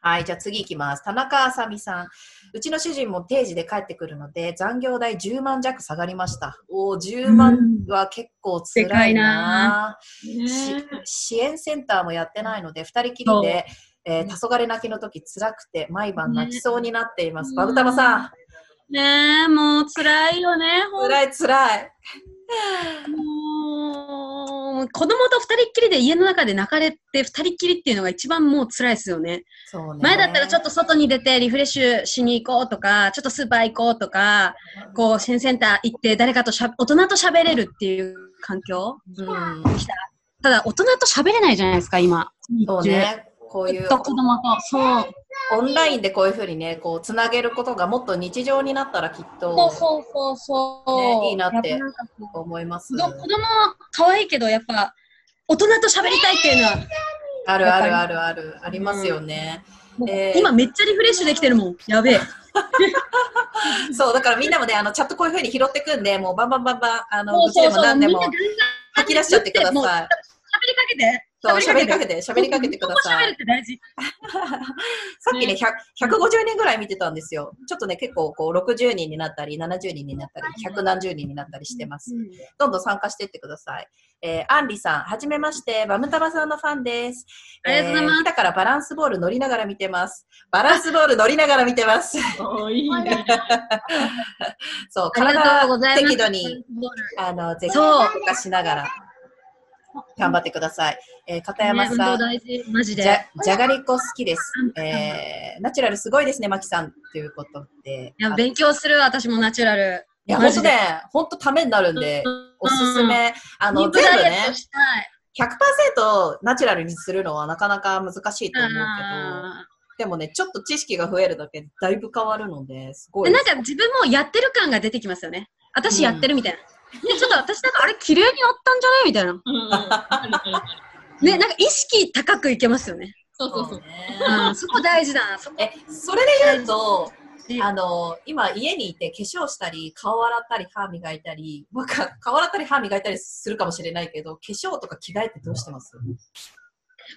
はい、じゃあ次いきます。田中あさみさん。うちの主人も定時で帰ってくるので、残業代10万弱下がりました。おお、10万は結構辛いな。でかいな支援センターもやってないので、2人きりで、えー、黄昏泣きの時辛くて、毎晩泣きそうになっています。ねバブタマさん、ねえ、もう辛いよね、辛い辛い。もう、子供と二人っきりで家の中で泣かれて二人っきりっていうのが一番もう辛いですよね。そうね。前だったらちょっと外に出てリフレッシュしに行こうとか、ちょっとスーパー行こうとか、こう、支援センター行って誰かとしゃ、大人と喋れるっていう環境？うん、ただ、大人と喋れないじゃないですか、今。そうね。こういう子供と。そう。オンラインでこういうふうにね、こうつなげることがもっと日常になったらきっそうとそうそうそう。ねいいなって思います子。供子供可愛いけど、やっぱ、大人と喋りたいっていうのは、あるあるあるある、ありますよね。もうえー今めっちゃリフレッシュできてるもん。やべえ。そう、だからみんなもね、あのチャットこういうふうに拾ってくんで、もうバンバンバンバン、あの、そううちでも。何でも吐き出しちゃってください。喋りかけて。そう、喋りかけて、喋りかけてください。喋るって大事。さっきね、100 150人ぐらい見てたんですよ。ちょっとね、結構こう60人になったり、70人になったり、百何十人になったりしてます。どんどん参加していってください。えー、アンリさん、はじめまして、バムタバさんのファンです。ありがとうございますえーだからバランスボール乗りながら見てます。バランスボール乗りながら見てます。おーいいね。そう、ありがとうございます。適度に、あの、ぜひ、そう動かしながら、頑張ってください。えー、片ね山さん、運動大事、マジじゃで。じゃがりこ好きです。えー、ナチュラルすごいですね、マキさん。ということで。いや、あ勉強する、私もナチュラル。いや、マジでほんとね、ほんとためになるんで、おすすめ。あの、肉全部ねダイエット、したい。100%ナチュラルにするのはなかなか難しいと思うけど、あでもね、ちょっと知識が増えるだけでだいぶ変わるので、すごーいでなんか自分もやってる感が出てきますよね。私やってるみたいな。で、ちょっと私なんか、あれ、綺麗になったんじゃないみたいな。ね、なんか意識高くいけますよね。そうそうそう。ねうん、そこ大事だな。そこえ、それで言うと、ねあの、今家にいて化粧したり、顔洗ったり、歯磨いたり、まあ、か顔洗ったり、歯磨いたりするかもしれないけど、化粧とか着替えってどうしてます？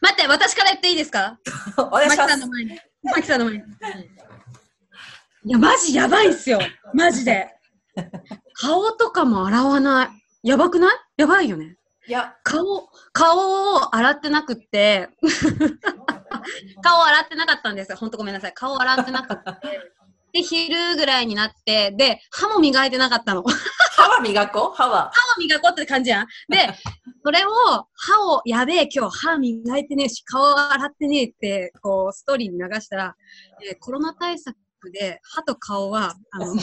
待って、私から言っていいですか？お願いしますマキさんの。前に。マキさんの前に。いや、マジやばいっすよ。マジで。顔とかも洗わない。やばくない？やばいよね。いや、顔、顔を洗ってなくって、顔洗ってなかったんですよ。ほんとごめんなさい。顔洗ってなくって。で、昼ぐらいになって、で、歯も磨いてなかったの。歯は磨こう？歯は。歯を磨こうって感じやん。で、それを、歯を、やべえ、今日歯磨いてねえし、顔洗ってねえって、こう、ストーリーに流したら、えーコロナ対策で、歯と顔は、あの、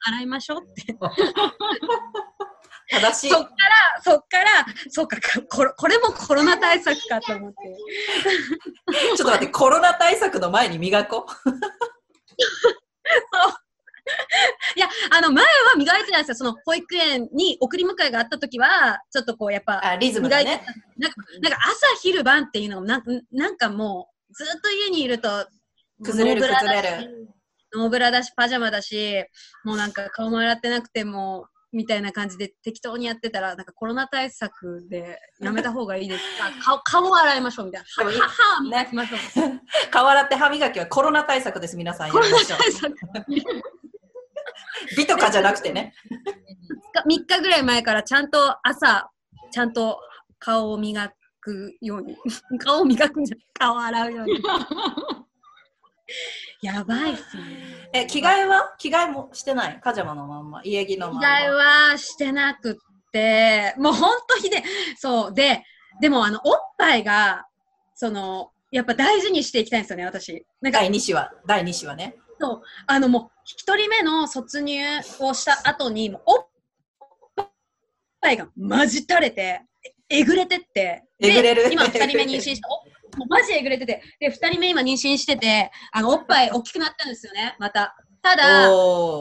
洗いましょうって。正しい。そっから、そっから、そうか、これこれもコロナ対策かと思って。ちょっと待って、コロナ対策の前に磨こう。いや、あの、前は磨いてないんですよ。その、保育園に送り迎えがあった時は、ちょっとこう、やっぱ、あ、リズムだね。なんか、なんか朝昼晩っていうのがなんか、なんかもう、ずっと家にいると、崩れる崩れる。ノーブラだし、パジャマだし、もうなんか顔も洗ってなくても、みたいな感じで適当にやってたら、なんかコロナ対策でやめた方がいいです か顔顔を洗いましょうみたいな。磨きましょう。顔洗って歯磨きはコロナ対策です、皆さんやコロナりましょう。対策。美とかじゃなくてね。3日ぐらい前からちゃんと朝、ちゃんと顔を磨くように。顔を磨くんじゃない顔を洗うように。やばいっすね。え、着替えは？着替えもしてない？パジャマのまんま？家着のまんま？着替えはしてなくって、もうほんとひで、そう。で、でもあの、おっぱいが、その、やっぱ大事にしていきたいんですよね、私。なんか、第2子は、第2子はね？そう、あのもう、一人目の卒入をした後に、もうおっぱいがマジ垂れて、ええぐれてって、でえぐれる？今二人目妊娠して、おもうマジえぐれてて、で、二人目今妊娠してて、あの、おっぱい大きくなったんですよね、また。ただ、やっ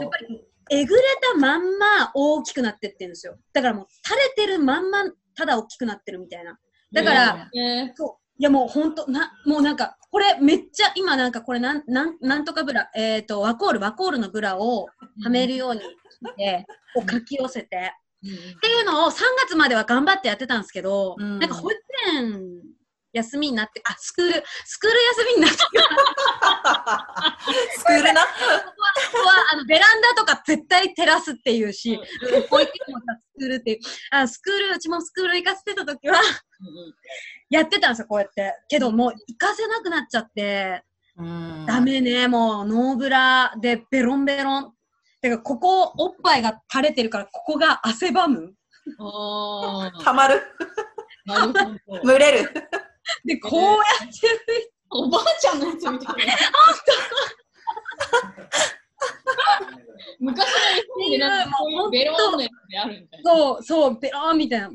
ぱり、えぐれたまんま大きくなってってるんですよ。だからもう、垂れてるまんま、ただ大きくなってるみたいな。だから、えそう。いやもう本当な、もうなんか、これめっちゃ、今なんかこれなん、なん、なんとかブラ、えっ、と、ワコール、ワコールのブラをはめるようにして、こう書き寄せて。っていうのを3月までは頑張ってやってたんですけど、うんなんか保育園休みになって、あ、スクール、スクール休みになって スクールな？ここはあのベランダとか絶対照らすっていうし、保育園もさスクールっていう、あスクール、うちもスクール行かせてた時は、やってたんですよ、こうやって。けどもう行かせなくなっちゃって、うんダメね、もうノーブラでベロンベロン。てか、ここ、おっぱいが垂れてるから、ここが汗ばむ。あたまる。蒸れる で、こうやってる。おばあちゃんのやつみたいな。昔の日本でなんかこういうベローンのやつであるみたいな。そう、そう、ベロンみたいな。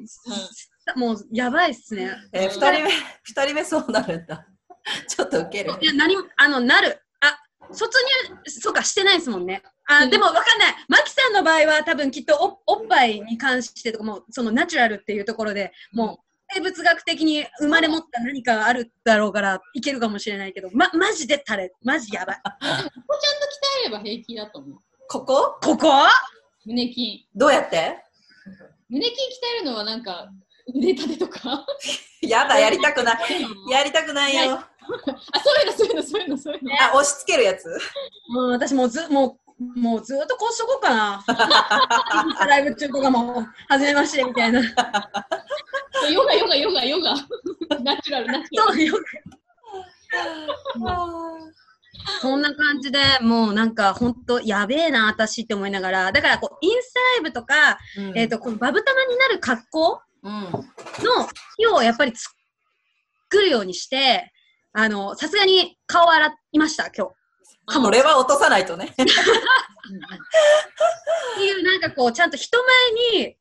もう、やばいっすね。えー、二人目、二人目そうなるんだ。ちょっとウケる。いや、何も、あの、なる。あ、卒入、そうか、してないですもんね。あ、うんでもわかんない。マキさんの場合は多分きっとおおっぱいに関してとかもう、そのナチュラルっていうところでもう、生物学的に生まれ持った何かがあるだろうからいけるかもしれないけど、ま、マジで垂れ、マジやばい。ここちゃんと鍛えれば平気だと思う。ここ？ここ？胸筋。どうやって？胸筋鍛えるのはなんか、腕立てとか。やだ、やりたくない。やりたくないよ。あ、そういうの、そういうの、そういうの、そういうの。あ、押し付けるやつ？もう私もうず、もう、もうずっとこうしとこうかな。ライブ中とかも、はじめましてみたいな。ヨガ、ヨガ、ヨガ、ヨガ。ナチュラル、ナチュラル。そんな感じでもうなんか本当やべえな私って思いながらだからこうインスタライブとか、うんえっ、とこのバブ玉になる格好うん。の日をやっぱり作るようにしてあのさすがに顔洗いました今日。これは落とさないとね。っていうなんかこうちゃんと人前に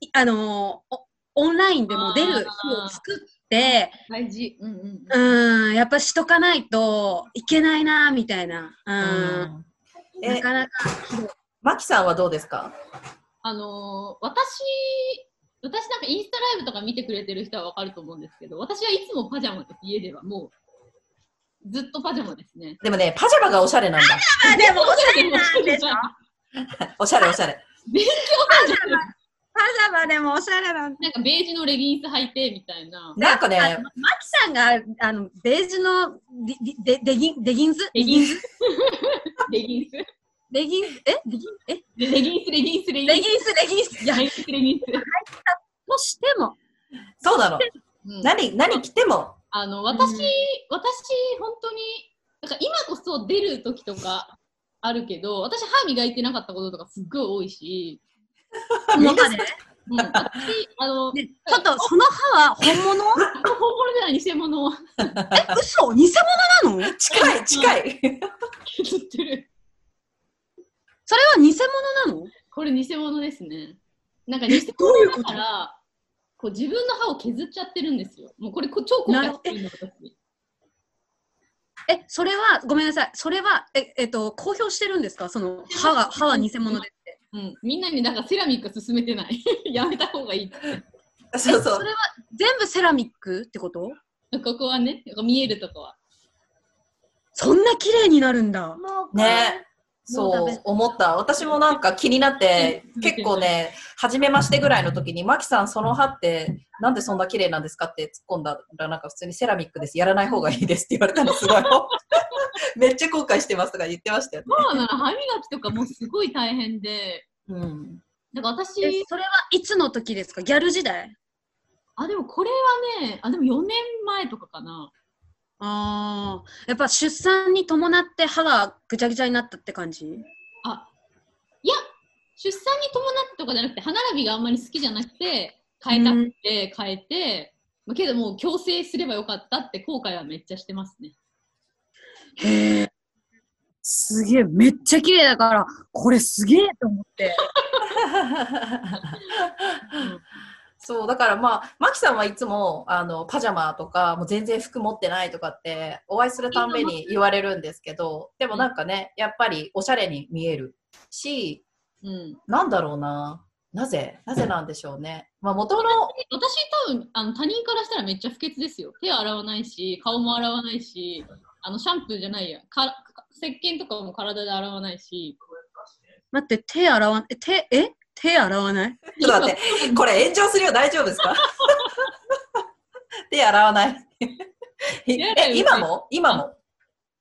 いあのおオンラインでも出る日を作って大事。うんうんやっぱしとかないといけないなみたいな。うん。うん。え、なかなか。マキさんはどうですか？あのー私、私なんかインスタライブとか見てくれてる人はわかると思うんですけど、私はいつもパジャマです、家では。もう、ずっとパジャマですね。でもね、パジャマがおしゃれなんだ。あでもおしゃれなんでしょ おしゃれおしゃれ。勉強パジャマ。パジャマでもおしゃれなんだ。なんかベージュのレギンス履いてみたいな。なんかね、あマキさんがあのベージュのデデデデギンデギンズレギンスレギンス？レギンえレギンえ？レギンス、レギンス、レギンス。レギンスレギンスレギンス、レギンス。としてもそうなの。うん何、何着ても。あの、私、うん。私、本当に、なんか今こそ出る時とかあるけど、私歯磨いてなかったこととかすっごい多いし、みんなこの歯で、うん、私、あの、ね、ちょっとその歯は本物？本物じゃない偽物。をえ嘘？偽物なの？近い、近い。削ってる。それは偽物なの？これ偽物ですね。なんか偽どういうこと？物だから、こう自分の歯を削っちゃってるんですよ。もうこれこ超後悔してるんだ私。えそれはごめんなさいそれはええっと公表してるんですか？その歯が歯は偽物でってうん、みんなになんかセラミック勧めてない。やめた方がいいって。そうそうそ。れは全部セラミックってこと？ここはね、見えるとこは。そんな綺麗になるんだね。そう、思った。私もなんか気になって、結構ね、初めましてぐらいの時に、マキさん、その歯って、なんでそんな綺麗なんですかって突っ込んだら、なんか普通にセラミックです。やらない方がいいですって言われたの、すごい。めっちゃ後悔してますとか言ってましたよね。そうなの、歯磨きとかもすごい大変で、うん。だから私、えそれはいつの時ですか？ギャル時代？あ、でもこれはね、あ、でも4年前とかかな。ああやっぱ出産に伴って歯がぐちゃぐちゃになったって感じ？あ、いや、出産に伴ってとかじゃなくて、歯並びがあんまり好きじゃなくて、変えたくて、変えて、まあけどもう矯正すればよかったって後悔はめっちゃしてますね。へえすげえ。めっちゃ綺麗だからこれすげえと思って そう、だからまあ、マキさんはいつも、あの、パジャマとか、もう全然服持ってないとかって、お会いするたんびに言われるんですけど、でもなんかね、やっぱりおしゃれに見えるし、うん。なんだろうな。なぜなぜなんでしょうね。まあ、元の、私多分あの他人からしたらめっちゃ不潔ですよ。手洗わないし、顔も洗わないし、あのシャンプーじゃないや、かか石鹸とかも体で洗わないし。待って手洗わえ手え？手洗わない？ちょっと待って、これ炎上するよ、大丈夫ですか？手洗わない。え、今も？今も？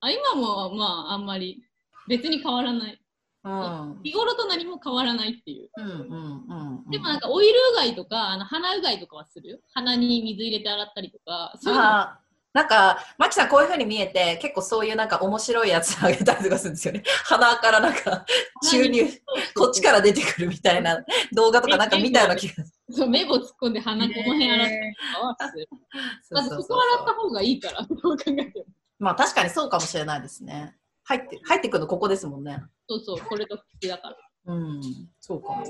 あ今もまああんまり別に変わらない。うん。日頃と何も変わらないっていう。うんうんうん。でもなんかオイルうがいとか、あの鼻うがいとかはするよ。鼻に水入れて洗ったりとか。そういうのなんか、マキさんこういう風に見えて、結構そういうなんか面白いやつあげたりとかするんですよね。鼻からなんか注入、こっちから出てくるみたいな動画とかなんか見たような気がすそう目を突っ込んで鼻この辺洗ったりとかそこ洗った方がいいから、どう考えても。まあ確かにそうかもしれないですね。入って、入ってくるのここですもんね。そうそう、これと口だから。うん、そうかも。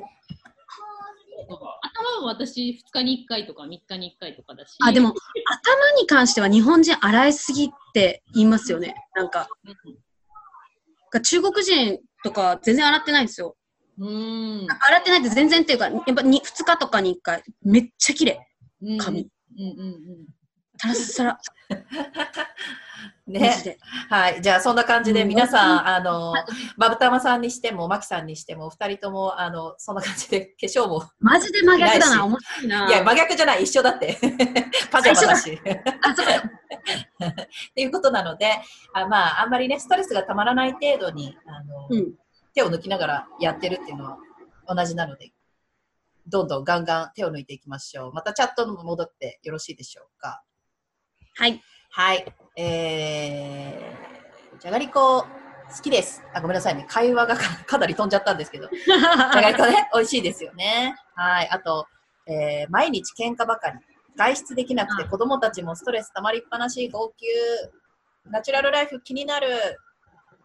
頭も私2日に1回とか3日に1回とかだし。あでも頭に関しては日本人洗いすぎって言いますよねなんかうん、中国人とか全然洗ってないんですようーん。洗ってないって全然っていうかやっぱに2日とかに1回めっちゃ綺麗うん髪うんうんうん。サラッサラ。マ ね。はい。じゃあ、そんな感じで、うん皆さん、あの、バブタマさんにしても、マキさんにしても、二人とも、あの、そんな感じで、化粧も、マジで真逆だいな。面白いな。いや、真逆じゃない、一緒だって。パジャマだし。あ、そうか。っていうことなので、あまあ、あんまりね、ストレスがたまらない程度に、あの、うん。手を抜きながらやってるっていうのは同じなので、どんどんガンガン手を抜いていきましょう。またチャットに戻ってよろしいでしょうか。はい。はい。えー、じゃがりこ好きです。あ、ごめんなさいね。会話がかかなり飛んじゃったんですけど。じゃがりこね、美味しいですよね。はい。あと、えー毎日喧嘩ばかり。外出できなくてあ子供たちもストレス溜まりっぱなし、号泣。ナチュラルライフ気になる。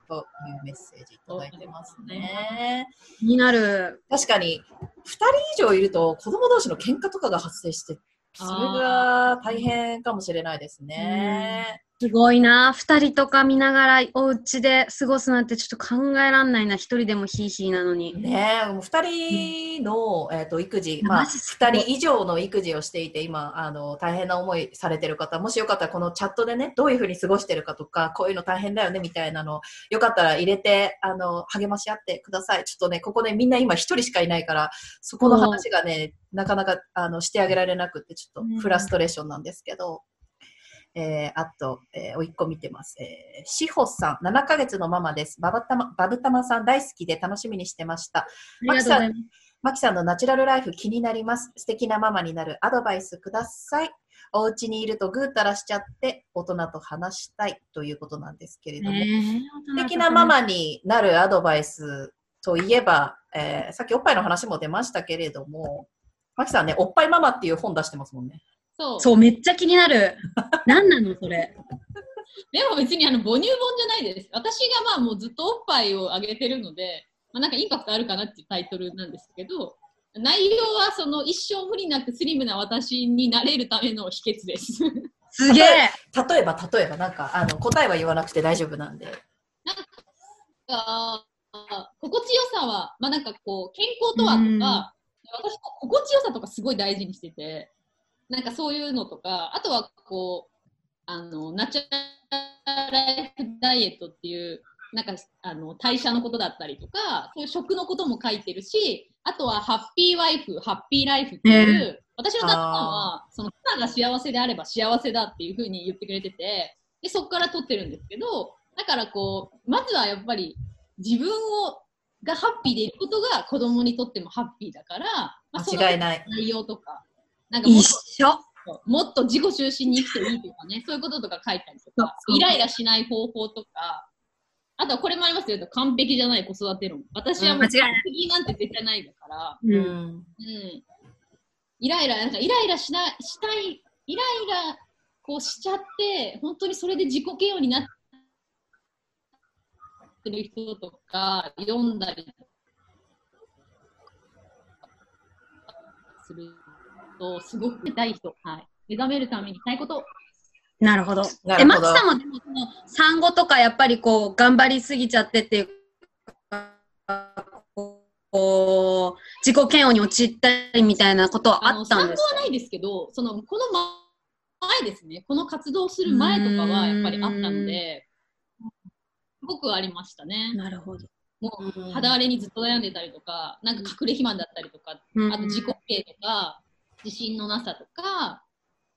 というメッセージいただいてますね。気になる。確かに、2人以上いると子供同士の喧嘩とかが発生して、それが大変かもしれないですね。すごいな。二人とか見ながらお家で過ごすなんてちょっと考えらんないな。一人でもヒーヒーなのに。ねえ、もう2人の、えー、と育児、まあ、マジすごい2人以上の育児をしていて、今あの、大変な思いされてる方、もしよかったらこのチャットでね、どういうふうに過ごしてるかとか、こういうの大変だよねみたいなの、よかったら入れて、あの、励まし合ってください。ちょっとね、ここね、みんな今1人しかいないから、そこの話がね、なかなかあのしてあげられなくて、ちょっとフラストレーションなんですけど、えー、あと、えー、おいっ子見てます。えー、しほさん、7ヶ月のママです。ババタマ、バブタマさん大好きで楽しみにしてました。ありがとうございます。マキさんのナチュラルライフ気になります。素敵なママになるアドバイスください。お家にいるとぐうたらしちゃって大人と話したいということなんですけれども、ね素敵なママになるアドバイスといえば、えーさっきおっぱいの話も出ましたけれども、マキさんね、おっぱいママっていう本出してますもんね。そう。そう、めっちゃ気になる。何なのそれ。でも別にあの母乳本じゃないです。私がまあもうずっとおっぱいをあげてるので、まあ、なんかインパクトあるかなっていうタイトルなんですけど、内容はその一生無理なくスリムな私になれるための秘訣です。すげえ。例えば、例えば、なんか、あの、答えは言わなくて大丈夫なんで。あ心地よさは、まあなんかこう、健康とはとうんか、私、心地よさとかすごい大事にしてて、なんかそういうのとか、あとはこう、あの、ナチュライフダイエットっていう、なんかあの代謝のことだったりとか、そういう食のことも書いてるし、あとはハッピーワイフ、ハッピーライフっていう、私の旦那は、その妻が幸せであれば幸せだっていうふうに言ってくれてて、で、そこから取ってるんですけど、だからこう、まずはやっぱり自分をがハッピーでいることが子供にとってもハッピーだから、まあ、間違いない。内容とか、なんかもっ一緒。ともっと自己中心に生きていいとかね、そういうこととか書いたりとか、イライラしない方法とか、あとはこれもありますよ、完璧じゃない子育て論。私はもう完璧なんて絶対ないから。うん。イライラ、なんかイライラしなしたい、イライラこうしちゃって、本当にそれで自己嫌悪になってる人とか、読んだりすると、すごく痛い人、はい。目覚めるためにしたいこと、なるほど。え、なるほどマキさんもでもその産後とかやっぱりこう頑張りすぎちゃってっていうかこう自己嫌悪に陥ったりみたいなことはあったんですか？産後はないですけど、そのこの前ですね、この活動する前とかはやっぱりあったので、すごくありましたね。なるほど。もう肌荒れにずっと悩んでたりとか、なんか隠れ肥満だったりとか、うんあと自己系とか、自信のなさとか、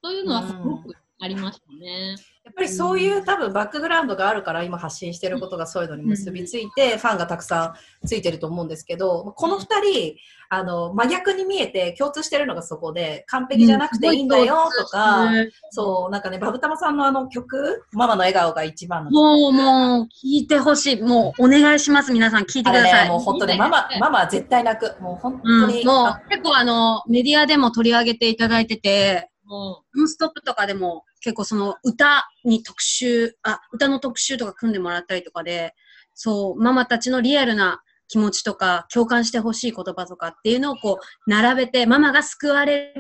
そういうのはすごくありましたね。やっぱりそういう多分バックグラウンドがあるから今発信してることがそういうのに結びついてファンがたくさんついてると思うんですけどこの2人あの真逆に見えて共通してるのがそこで完璧じゃなくていいんだよとか、うんそうなんかねバブタマさんのあの曲「ママの笑顔が一番」のもう、もう、聞いてほしい。もう、お願いします。皆さん、聞いてください。もう本当にママママは絶対泣くもう本当に、うん、もあう、結構あの、メディアでも取り上げていただいてて、もノンストップとかでも結構その歌に特集、あ、歌の特集とか組んでもらったりとかで、そう、ママたちのリアルな気持ちとか、共感してほしい言葉とかっていうのをこう、並べて、ママが救われ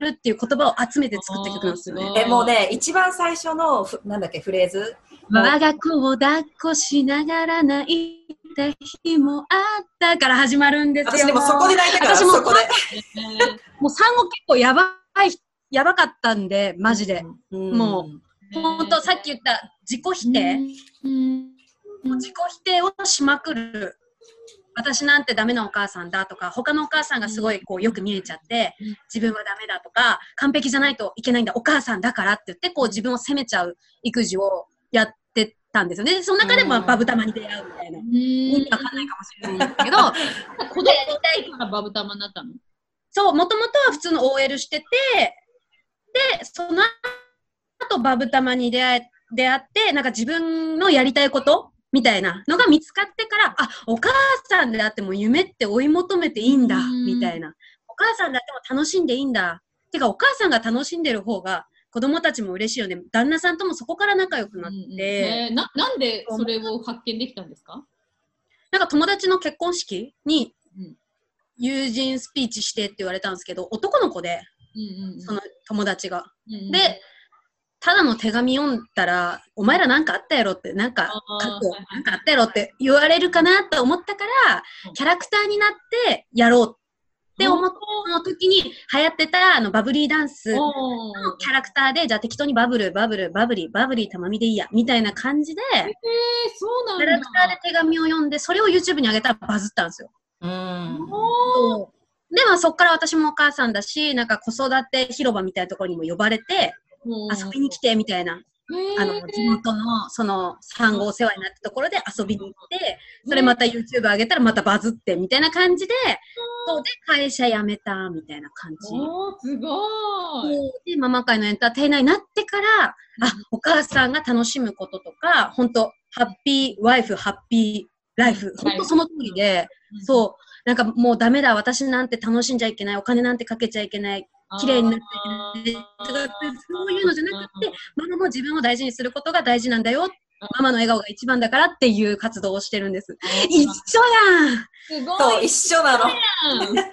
るっていう言葉を集めて作った曲なんですよね。えもうね一番最初のふなんだっけフレーズ？我が子を抱っこしながら泣いた日もあったから始まるんですよ。私でもそこで泣いたから私もそこで。もう産後結構やばいやばかったんで、マジで。うんもほんと、さっき言った自己否定、うん自己否定をしまくる。私なんてダメなお母さんだとか、他のお母さんがすごいこうよく見えちゃってうん、自分はダメだとか、完璧じゃないといけないんだ、お母さんだからって言って、こう自分を責めちゃう育児をやってたんですよね。でその中でもうんバブ玉に出会うみたいな。意味わかんないかもしれないんですけど、子供の時からバブ玉になったの？そう、もともとは普通の OL してて、で、その後バブ玉に出会え出会って、なんか自分のやりたいことみたいなのが見つかってから、あ、お母さんであっても夢って追い求めていいんだうん、みたいな。お母さんであっても楽しんでいいんだ。てか、お母さんが楽しんでる方が、子供たちも嬉しいよね。旦那さんともそこから仲良くなって、うんななんでそれを発見できたんですか？なんか友達の結婚式にうん友人スピーチしてって言われたんですけど、男の子で、うんうんうん。その友達が。うんうんで、ただの手紙読んだら、お前らなんかあったやろって、なんかなんかあったやろって言われるかなと思ったからうん、キャラクターになってやろうって思ったその時に流行ってたあのバブリーダンスのキャラクターで、じゃあ適当にバブル、バブル、バブリー、バブリー、たまみでいいや、みたいな感じで、えー、そうなんだ。キャラクターで手紙を読んで、それを YouTube に上げたらバズったんですよ。うんで、まあそっから私もお母さんだし、なんか子育て広場みたいなところにも呼ばれて、遊びに来てみたいな、あの、地元のその産後お世話になったところで遊びに行って、それまた YouTube 上げたらまたバズってみたいな感じで、そうで会社辞めたみたいな感じ。おーすごい。で、ママ界のエンターテイナーになってから、あ、お母さんが楽しむこととか、本当ハッピーワイフ、ハッピーライフ、本当その通りで、そう、なんかもうダメだ、私なんて楽しんじゃいけない、お金なんてかけちゃいけない、綺麗になっちゃいけない、そういうのじゃなくて、ママも自分を大事にすることが大事なんだよ。ママの笑顔が一番だからっていう活動をしてるんです。一緒やん。すごそう、い一緒なの。やん一緒やん。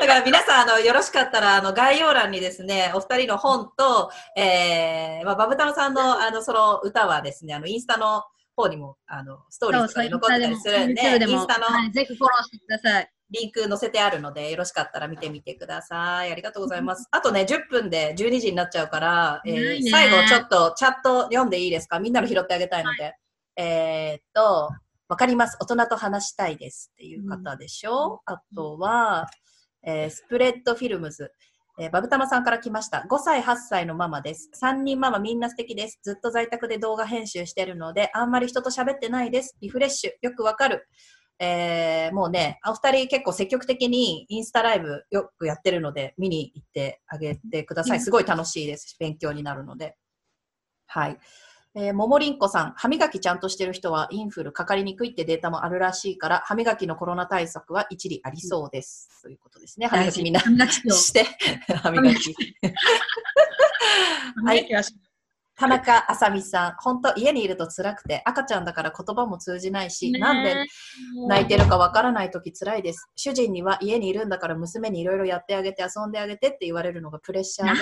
だから皆さん、あの、よろしかったら、あの、概要欄にですね、お二人の本と、えー、まあ、バブタロさんの、あの、その歌はですね、あの、インスタの方にも、あの、ストーリーズとかに残ってたりするんで、でもインスタのはい、ぜひフォローしてください。リンク載せてあるので、よろしかったら見てみてください。ありがとうございます。あとね、10分で12時になっちゃうから、えー最後ちょっとチャット読んでいいですか？みんなの拾ってあげたいので。えーっと、わかります。大人と話したいですっていう方でしょ、あとは、えースプレッドフィルムズ。えーバブタマさんから来ました。5歳、8歳のママです。3人ママみんな素敵です。ずっと在宅で動画編集してるので、あんまり人と喋ってないです。リフレッシュ。よくわかる。えーもうね、お二人結構積極的にインスタライブよくやってるので、見に行ってあげてください。すごい楽しいですし、勉強になるので。はい。えー、ももりんこさん、歯磨きちゃんとしてる人はインフルかかりにくいってデータもあるらしいから、歯磨きのコロナ対策は一理ありそうです。ということですね。歯磨きみんなして、歯磨き。はい。田中あさみさん、本当家にいると辛くて、赤ちゃんだから言葉も通じないし、ねなんで泣いてるかわからないとき辛いです。主人には家にいるんだから娘にいろいろやってあげて遊んであげてって言われるのがプレッシャーで。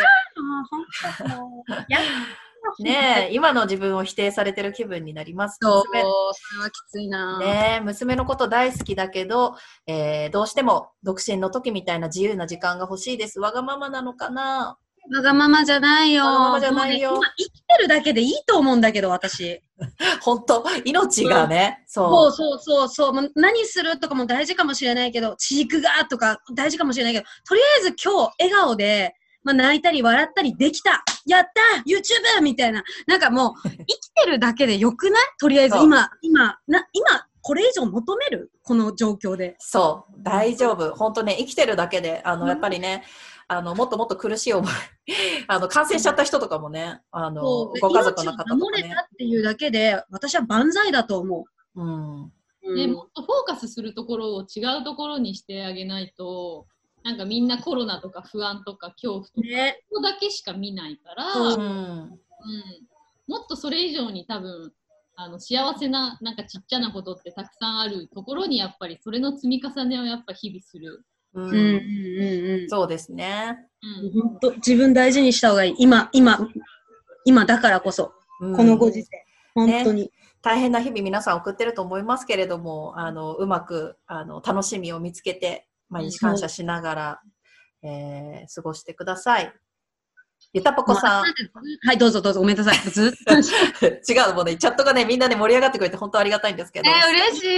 ねえ、今の自分を否定されてる気分になります。そう、そ娘れはきついな。ねえ、娘のこと大好きだけど、えーどうしても独身の時みたいな自由な時間が欲しいです。わがままなのかな？わがままじゃないよ。わがままじゃないよね今生きてるだけでいいと思うんだけど、私。本当？命がね、そうそう。そうそうそう。もう何するとかも大事かもしれないけど、チークがとか大事かもしれないけど、とりあえず今日笑顔で、まあ、泣いたり笑ったりできたやった !YouTube! みたいな。なんかもう、生きてるだけでよくない？とりあえず今、今、な、今、これ以上求める？この状況で。そう、大丈夫。本当ね、生きてるだけで、あの、うんやっぱりね、あの、もっともっと苦しい思い、あの、感染しちゃった人とかもね、あの、ご家族の方とかね守れた。っていうだけで、私は万歳だと思うん。う。うんねもっとフォーカスするところを違うところにしてあげないと、なんかみんなコロナとか不安とか恐怖とか、ね。ここだけしか見ないから、そううん。うん、もっとそれ以上に多分あの幸せななんかちっちゃなことってたくさんあるところにやっぱりそれの積み重ねをやっぱ日々する。ううんうんうんうん。そうですね。うん本当自分大事にした方がいい。今、今、今だからこそ、うんこのご時世。本当に。大変な日々皆さん送ってると思いますけれども、あの、うまく、あの、楽しみを見つけて、毎日感謝しながら、えー過ごしてください。ゆたぽこさん。はい、どうぞどうぞ、ごめんなさい。ずっと。違う、もうね、チャットがね、みんなで盛り上がってくれて本当ありがたいんですけど。嬉しい。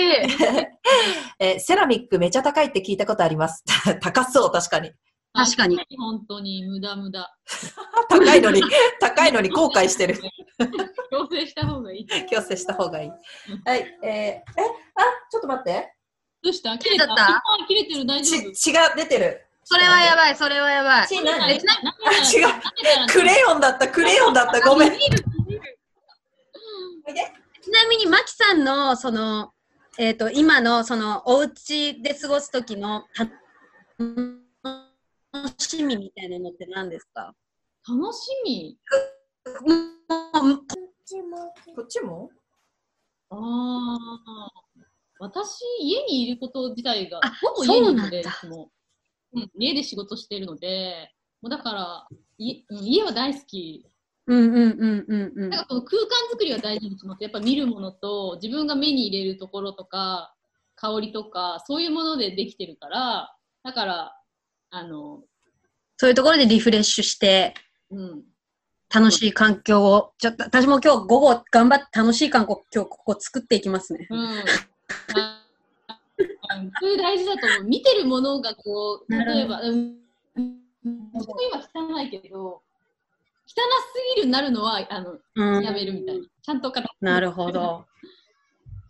えーセラミックめちゃ高いって聞いたことあります？高そう、確かに。確かに。本当に無駄無駄。高いのに、高いのに後悔してる。強制した方がいい。強制した方がいい。はい、えーえ、あ、ちょっと待って。どうした？切れた？切れちゃった？あ切れてる。大丈夫？ち血が出てる。それはやばい、それはやばい。血何？えちなあ違う。クレヨンだった、クレヨンだった、ごめん。ちなみに、マキさんの、その、えっ、と、今の、その、お家で過ごす時の楽しみみたいなのって何ですか？楽しみ？もうこっちも？ああ。私、家にいること自体があ、ほぼ家にいるので、そうなん家で仕事しているので、もうだから、いうん家は大好き。うんうんうんうんうんなんかこの空間作りは大事にします。やっぱ見るものと、自分が目に入れるところとか、香りとか、そういうものでできてるから、だから、あの、そういうところでリフレッシュして、うん。楽しい環境を、ちょっと、私も今日午後頑張って楽しい環境、今日ここ作っていきますね。うん。あそれ大事だと思う。見てるものがこう、例えば、うん、自分今汚いけど、汚すぎるなるのは、あの、うんやめるみたいな。ちゃんと片なるほ。ど。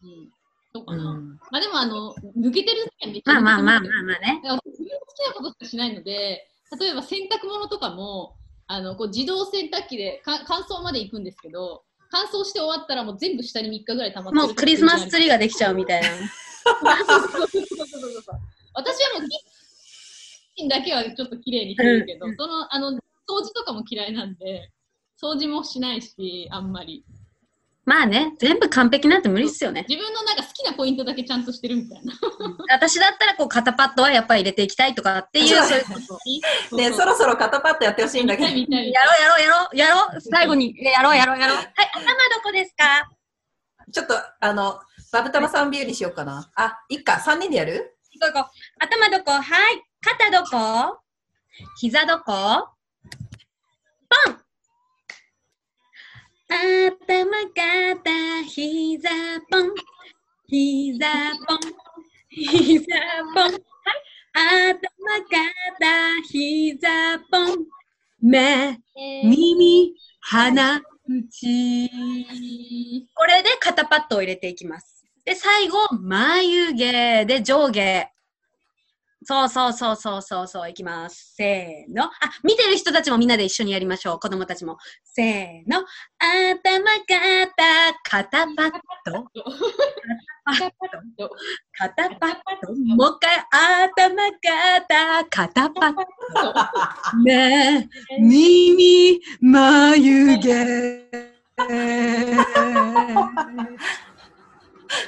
うん。そうかうな。んまあでも、あの、抜けてる時はめっちゃまあまあまあまあまあね。自分の好きなことしかしないので、例えば洗濯物とかも、あのこう自動洗濯機でか乾燥まで行くんですけど、乾燥して終わったらもう全部下に3日ぐらい溜まってるもうクリスマスツリーができちゃうみたいな。私はもうキッチンだけはちょっと綺麗にするけど、うんそのあの掃除とかも嫌いなんで、掃除もしないし、あんまり。まあね、全部完璧なんて無理っすよね。自分のなんか好きなポイントだけちゃんとしてるみたいな。私だったらこう肩パッドはやっぱり入れていきたいとかっていう、そう。いうこと。ねそろそろ肩パッドやってほしいんだけど。やろうやろうやろう。やろう最後にえやろうやろうやろう。はい頭どこですか？ちょっと、あの、バブタマさんビューにしようかな。あ、いっか、3人でやる？どこ頭どこ？はい。肩どこ？膝どこ？ポン頭肩膝ポン。膝ポン。膝ポン。はい。頭肩膝ポン。目。耳。鼻。口。これで肩パッドを入れていきます。で、最後、眉毛で上下。そうそうそうそうそうそう、いきます。せーの。あ、見てる人たちもみんなで一緒にやりましょう。子供たちも。せーの。頭、肩、肩パッド。肩パッド。肩パッド。もう一回、頭、肩、肩パッド。ね耳、眉毛。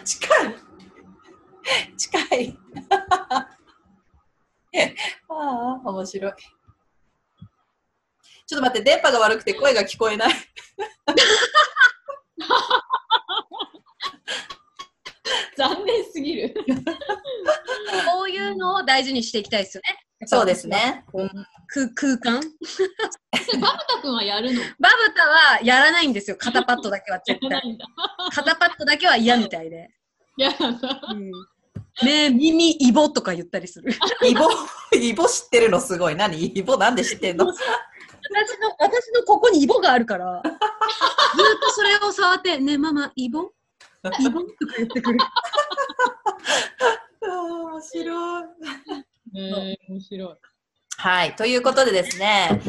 近い。近い。ああ、面白い。ちょっと待って、電波が悪くて声が聞こえない。残念すぎる。こういうのを大事にしていきたいですよね。そうですね。空空間バブタ君はやるの？バブタはやらないんですよ。肩パッドだけはや絶対。肩パッドだけは嫌みたいで。やだな。うん、目、耳、イボとか言ったりする。イボ、イボ知ってるのすごい。何？イボなんで知ってんの？私の、私のここにイボがあるから、ずっとそれを触って、ね、ママ、イボ？イボとか言ってくる。面白い。えー、面白い。はい。ということでですね、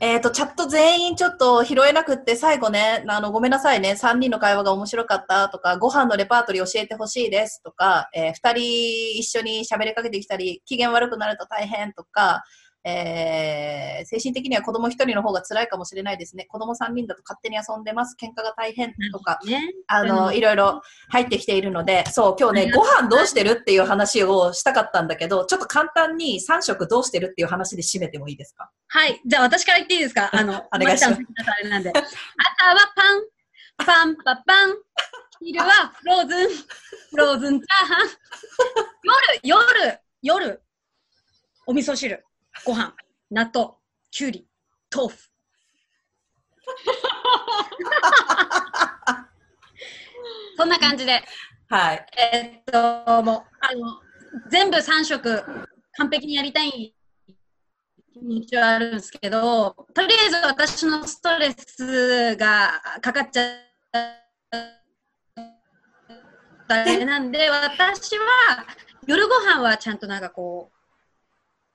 えっ、と、チャット全員ちょっと拾えなくって、最後ね、あの、ごめんなさいね、3人の会話が面白かったとか、ご飯のレパートリー教えてほしいですとか、え2人一緒に喋りかけてきたり、機嫌悪くなると大変とか、えー精神的には子供1人の方が辛いかもしれないですね。子供3人だと勝手に遊んでます。喧嘩が大変とか、ね。あの、うんいろいろ入ってきているので、そう、今日ね、ご飯どうしてるっていう話をしたかったんだけど、ちょっと簡単に3食どうしてるっていう話で締めてもいいですか？はい。じゃあ私から言っていいですか？あの、お願いしますあれなんで。朝はパン、パンパパン。昼はフローズン、フローズンチャーハン。夜、夜、夜、お味噌汁。ご飯、納豆、きゅうり、豆腐。そんな感じで、はい。えっと、もう、あの、全部3食完璧にやりたい気持ちはあるんですけど、とりあえず私のストレスがかかっちゃったあれなんで、私は夜ご飯はちゃんとなんかこう、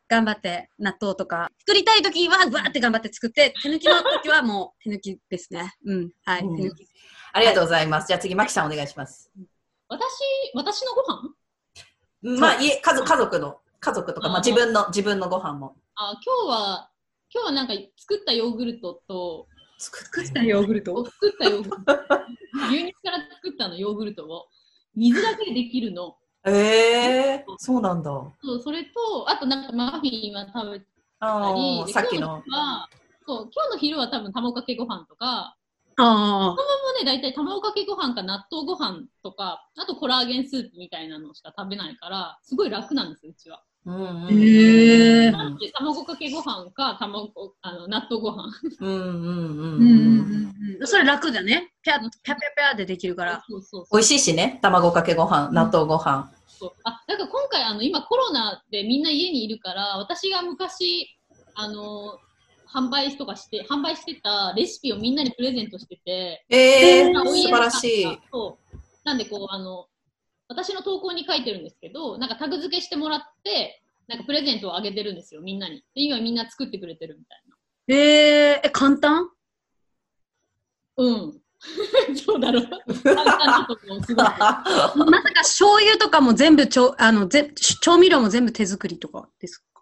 頑張って納豆とか、作りたいときはわーって頑張って作って、手抜きのときはもう手抜きですね。うん、はい、うん手抜き。ありがとうございます。じゃあ次、マキさんお願いします。私、私のご飯？まあ、家、家族、家族の、家族とか、まあうん自分の、自分のご飯も。あ今日は、今日はなんか作ったヨーグルトと、作作ったヨーグルト？作ったヨーグルト、牛乳から作ったのヨーグルトを、水だけでできるの。ええー、そうなんだ。そうそれと、あとなんかマフィンは食べたあり、さっきのそう今日の昼は多分卵かけご飯とか、あもうね、大体卵かけご飯か納豆ご飯とか、あとコラーゲンスープみたいなのしか食べないから、すごい楽なんですよ、うちは。うんうんうん。へーなので卵かけご飯か卵あの納豆ご飯。うんうんうんうんうんうん。うん。それ楽だね。ぴゃ、ぴゃぴゃぴゃでできるから。そうそうそう美味しいしね、卵かけご飯、納豆ご飯。そうあだから今回あの今コロナでみんな家にいるから私が昔あの販売とかして販売してたレシピをみんなにプレゼントしててええー、素晴らしい。そうなんでこうあの私の投稿に書いてるんですけどなんかタグ付けしてもらってなんかプレゼントをあげてるんですよみんなに。で今みんな作ってくれてるみたいな。えー、え、簡単？うん。そうだろう。簡単だと思うすごい。まさか醤油とかも全部ちょ、あの、ぜ調味料も全部手作りとかですか？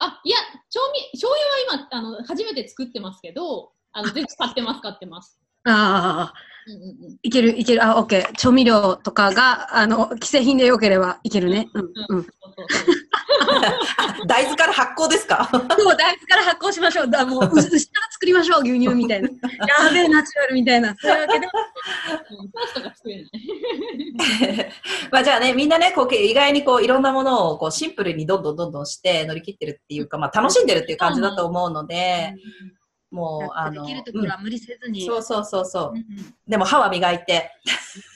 あ、いや、調味、醤油は今、あの、初めて作ってますけど、あの、全部買ってます、買ってます。ああ。いける、いける。あ、オッケー。調味料とかが、あの、既製品でよければいけるね。大豆から発酵ですか？そう、大豆から発酵しましょう。だもう、う牛から作りましょう、牛乳みたいな。やべえ、ナチュラルみたいな。そういうわけで。まあじゃあね、みんなね、こう意外にこういろんなものをこうシンプルにどんどんどんどんして乗り切ってるっていうか、まあ楽しんでるっていう感じだと思うので、もう、あの、できるところは無理せずに。うんそうそうそうそう。うんでも歯は磨いて、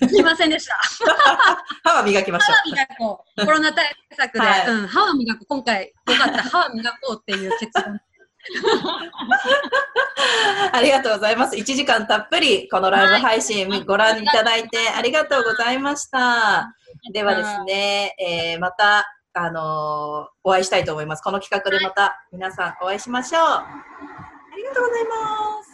うんすいませんでした。歯は磨きましょ歯は磨こう。コロナ対策で、はいうん、歯は磨こう。今回、よかった。歯は磨こうっていう結論。う。ありがとうございます。1時間たっぷりこのライブ配信ご覧いただいてありがとうございました。ではですね、えーまた、あのーお会いしたいと思います。この企画でまた皆さんお会いしましょう。ありがとうございます。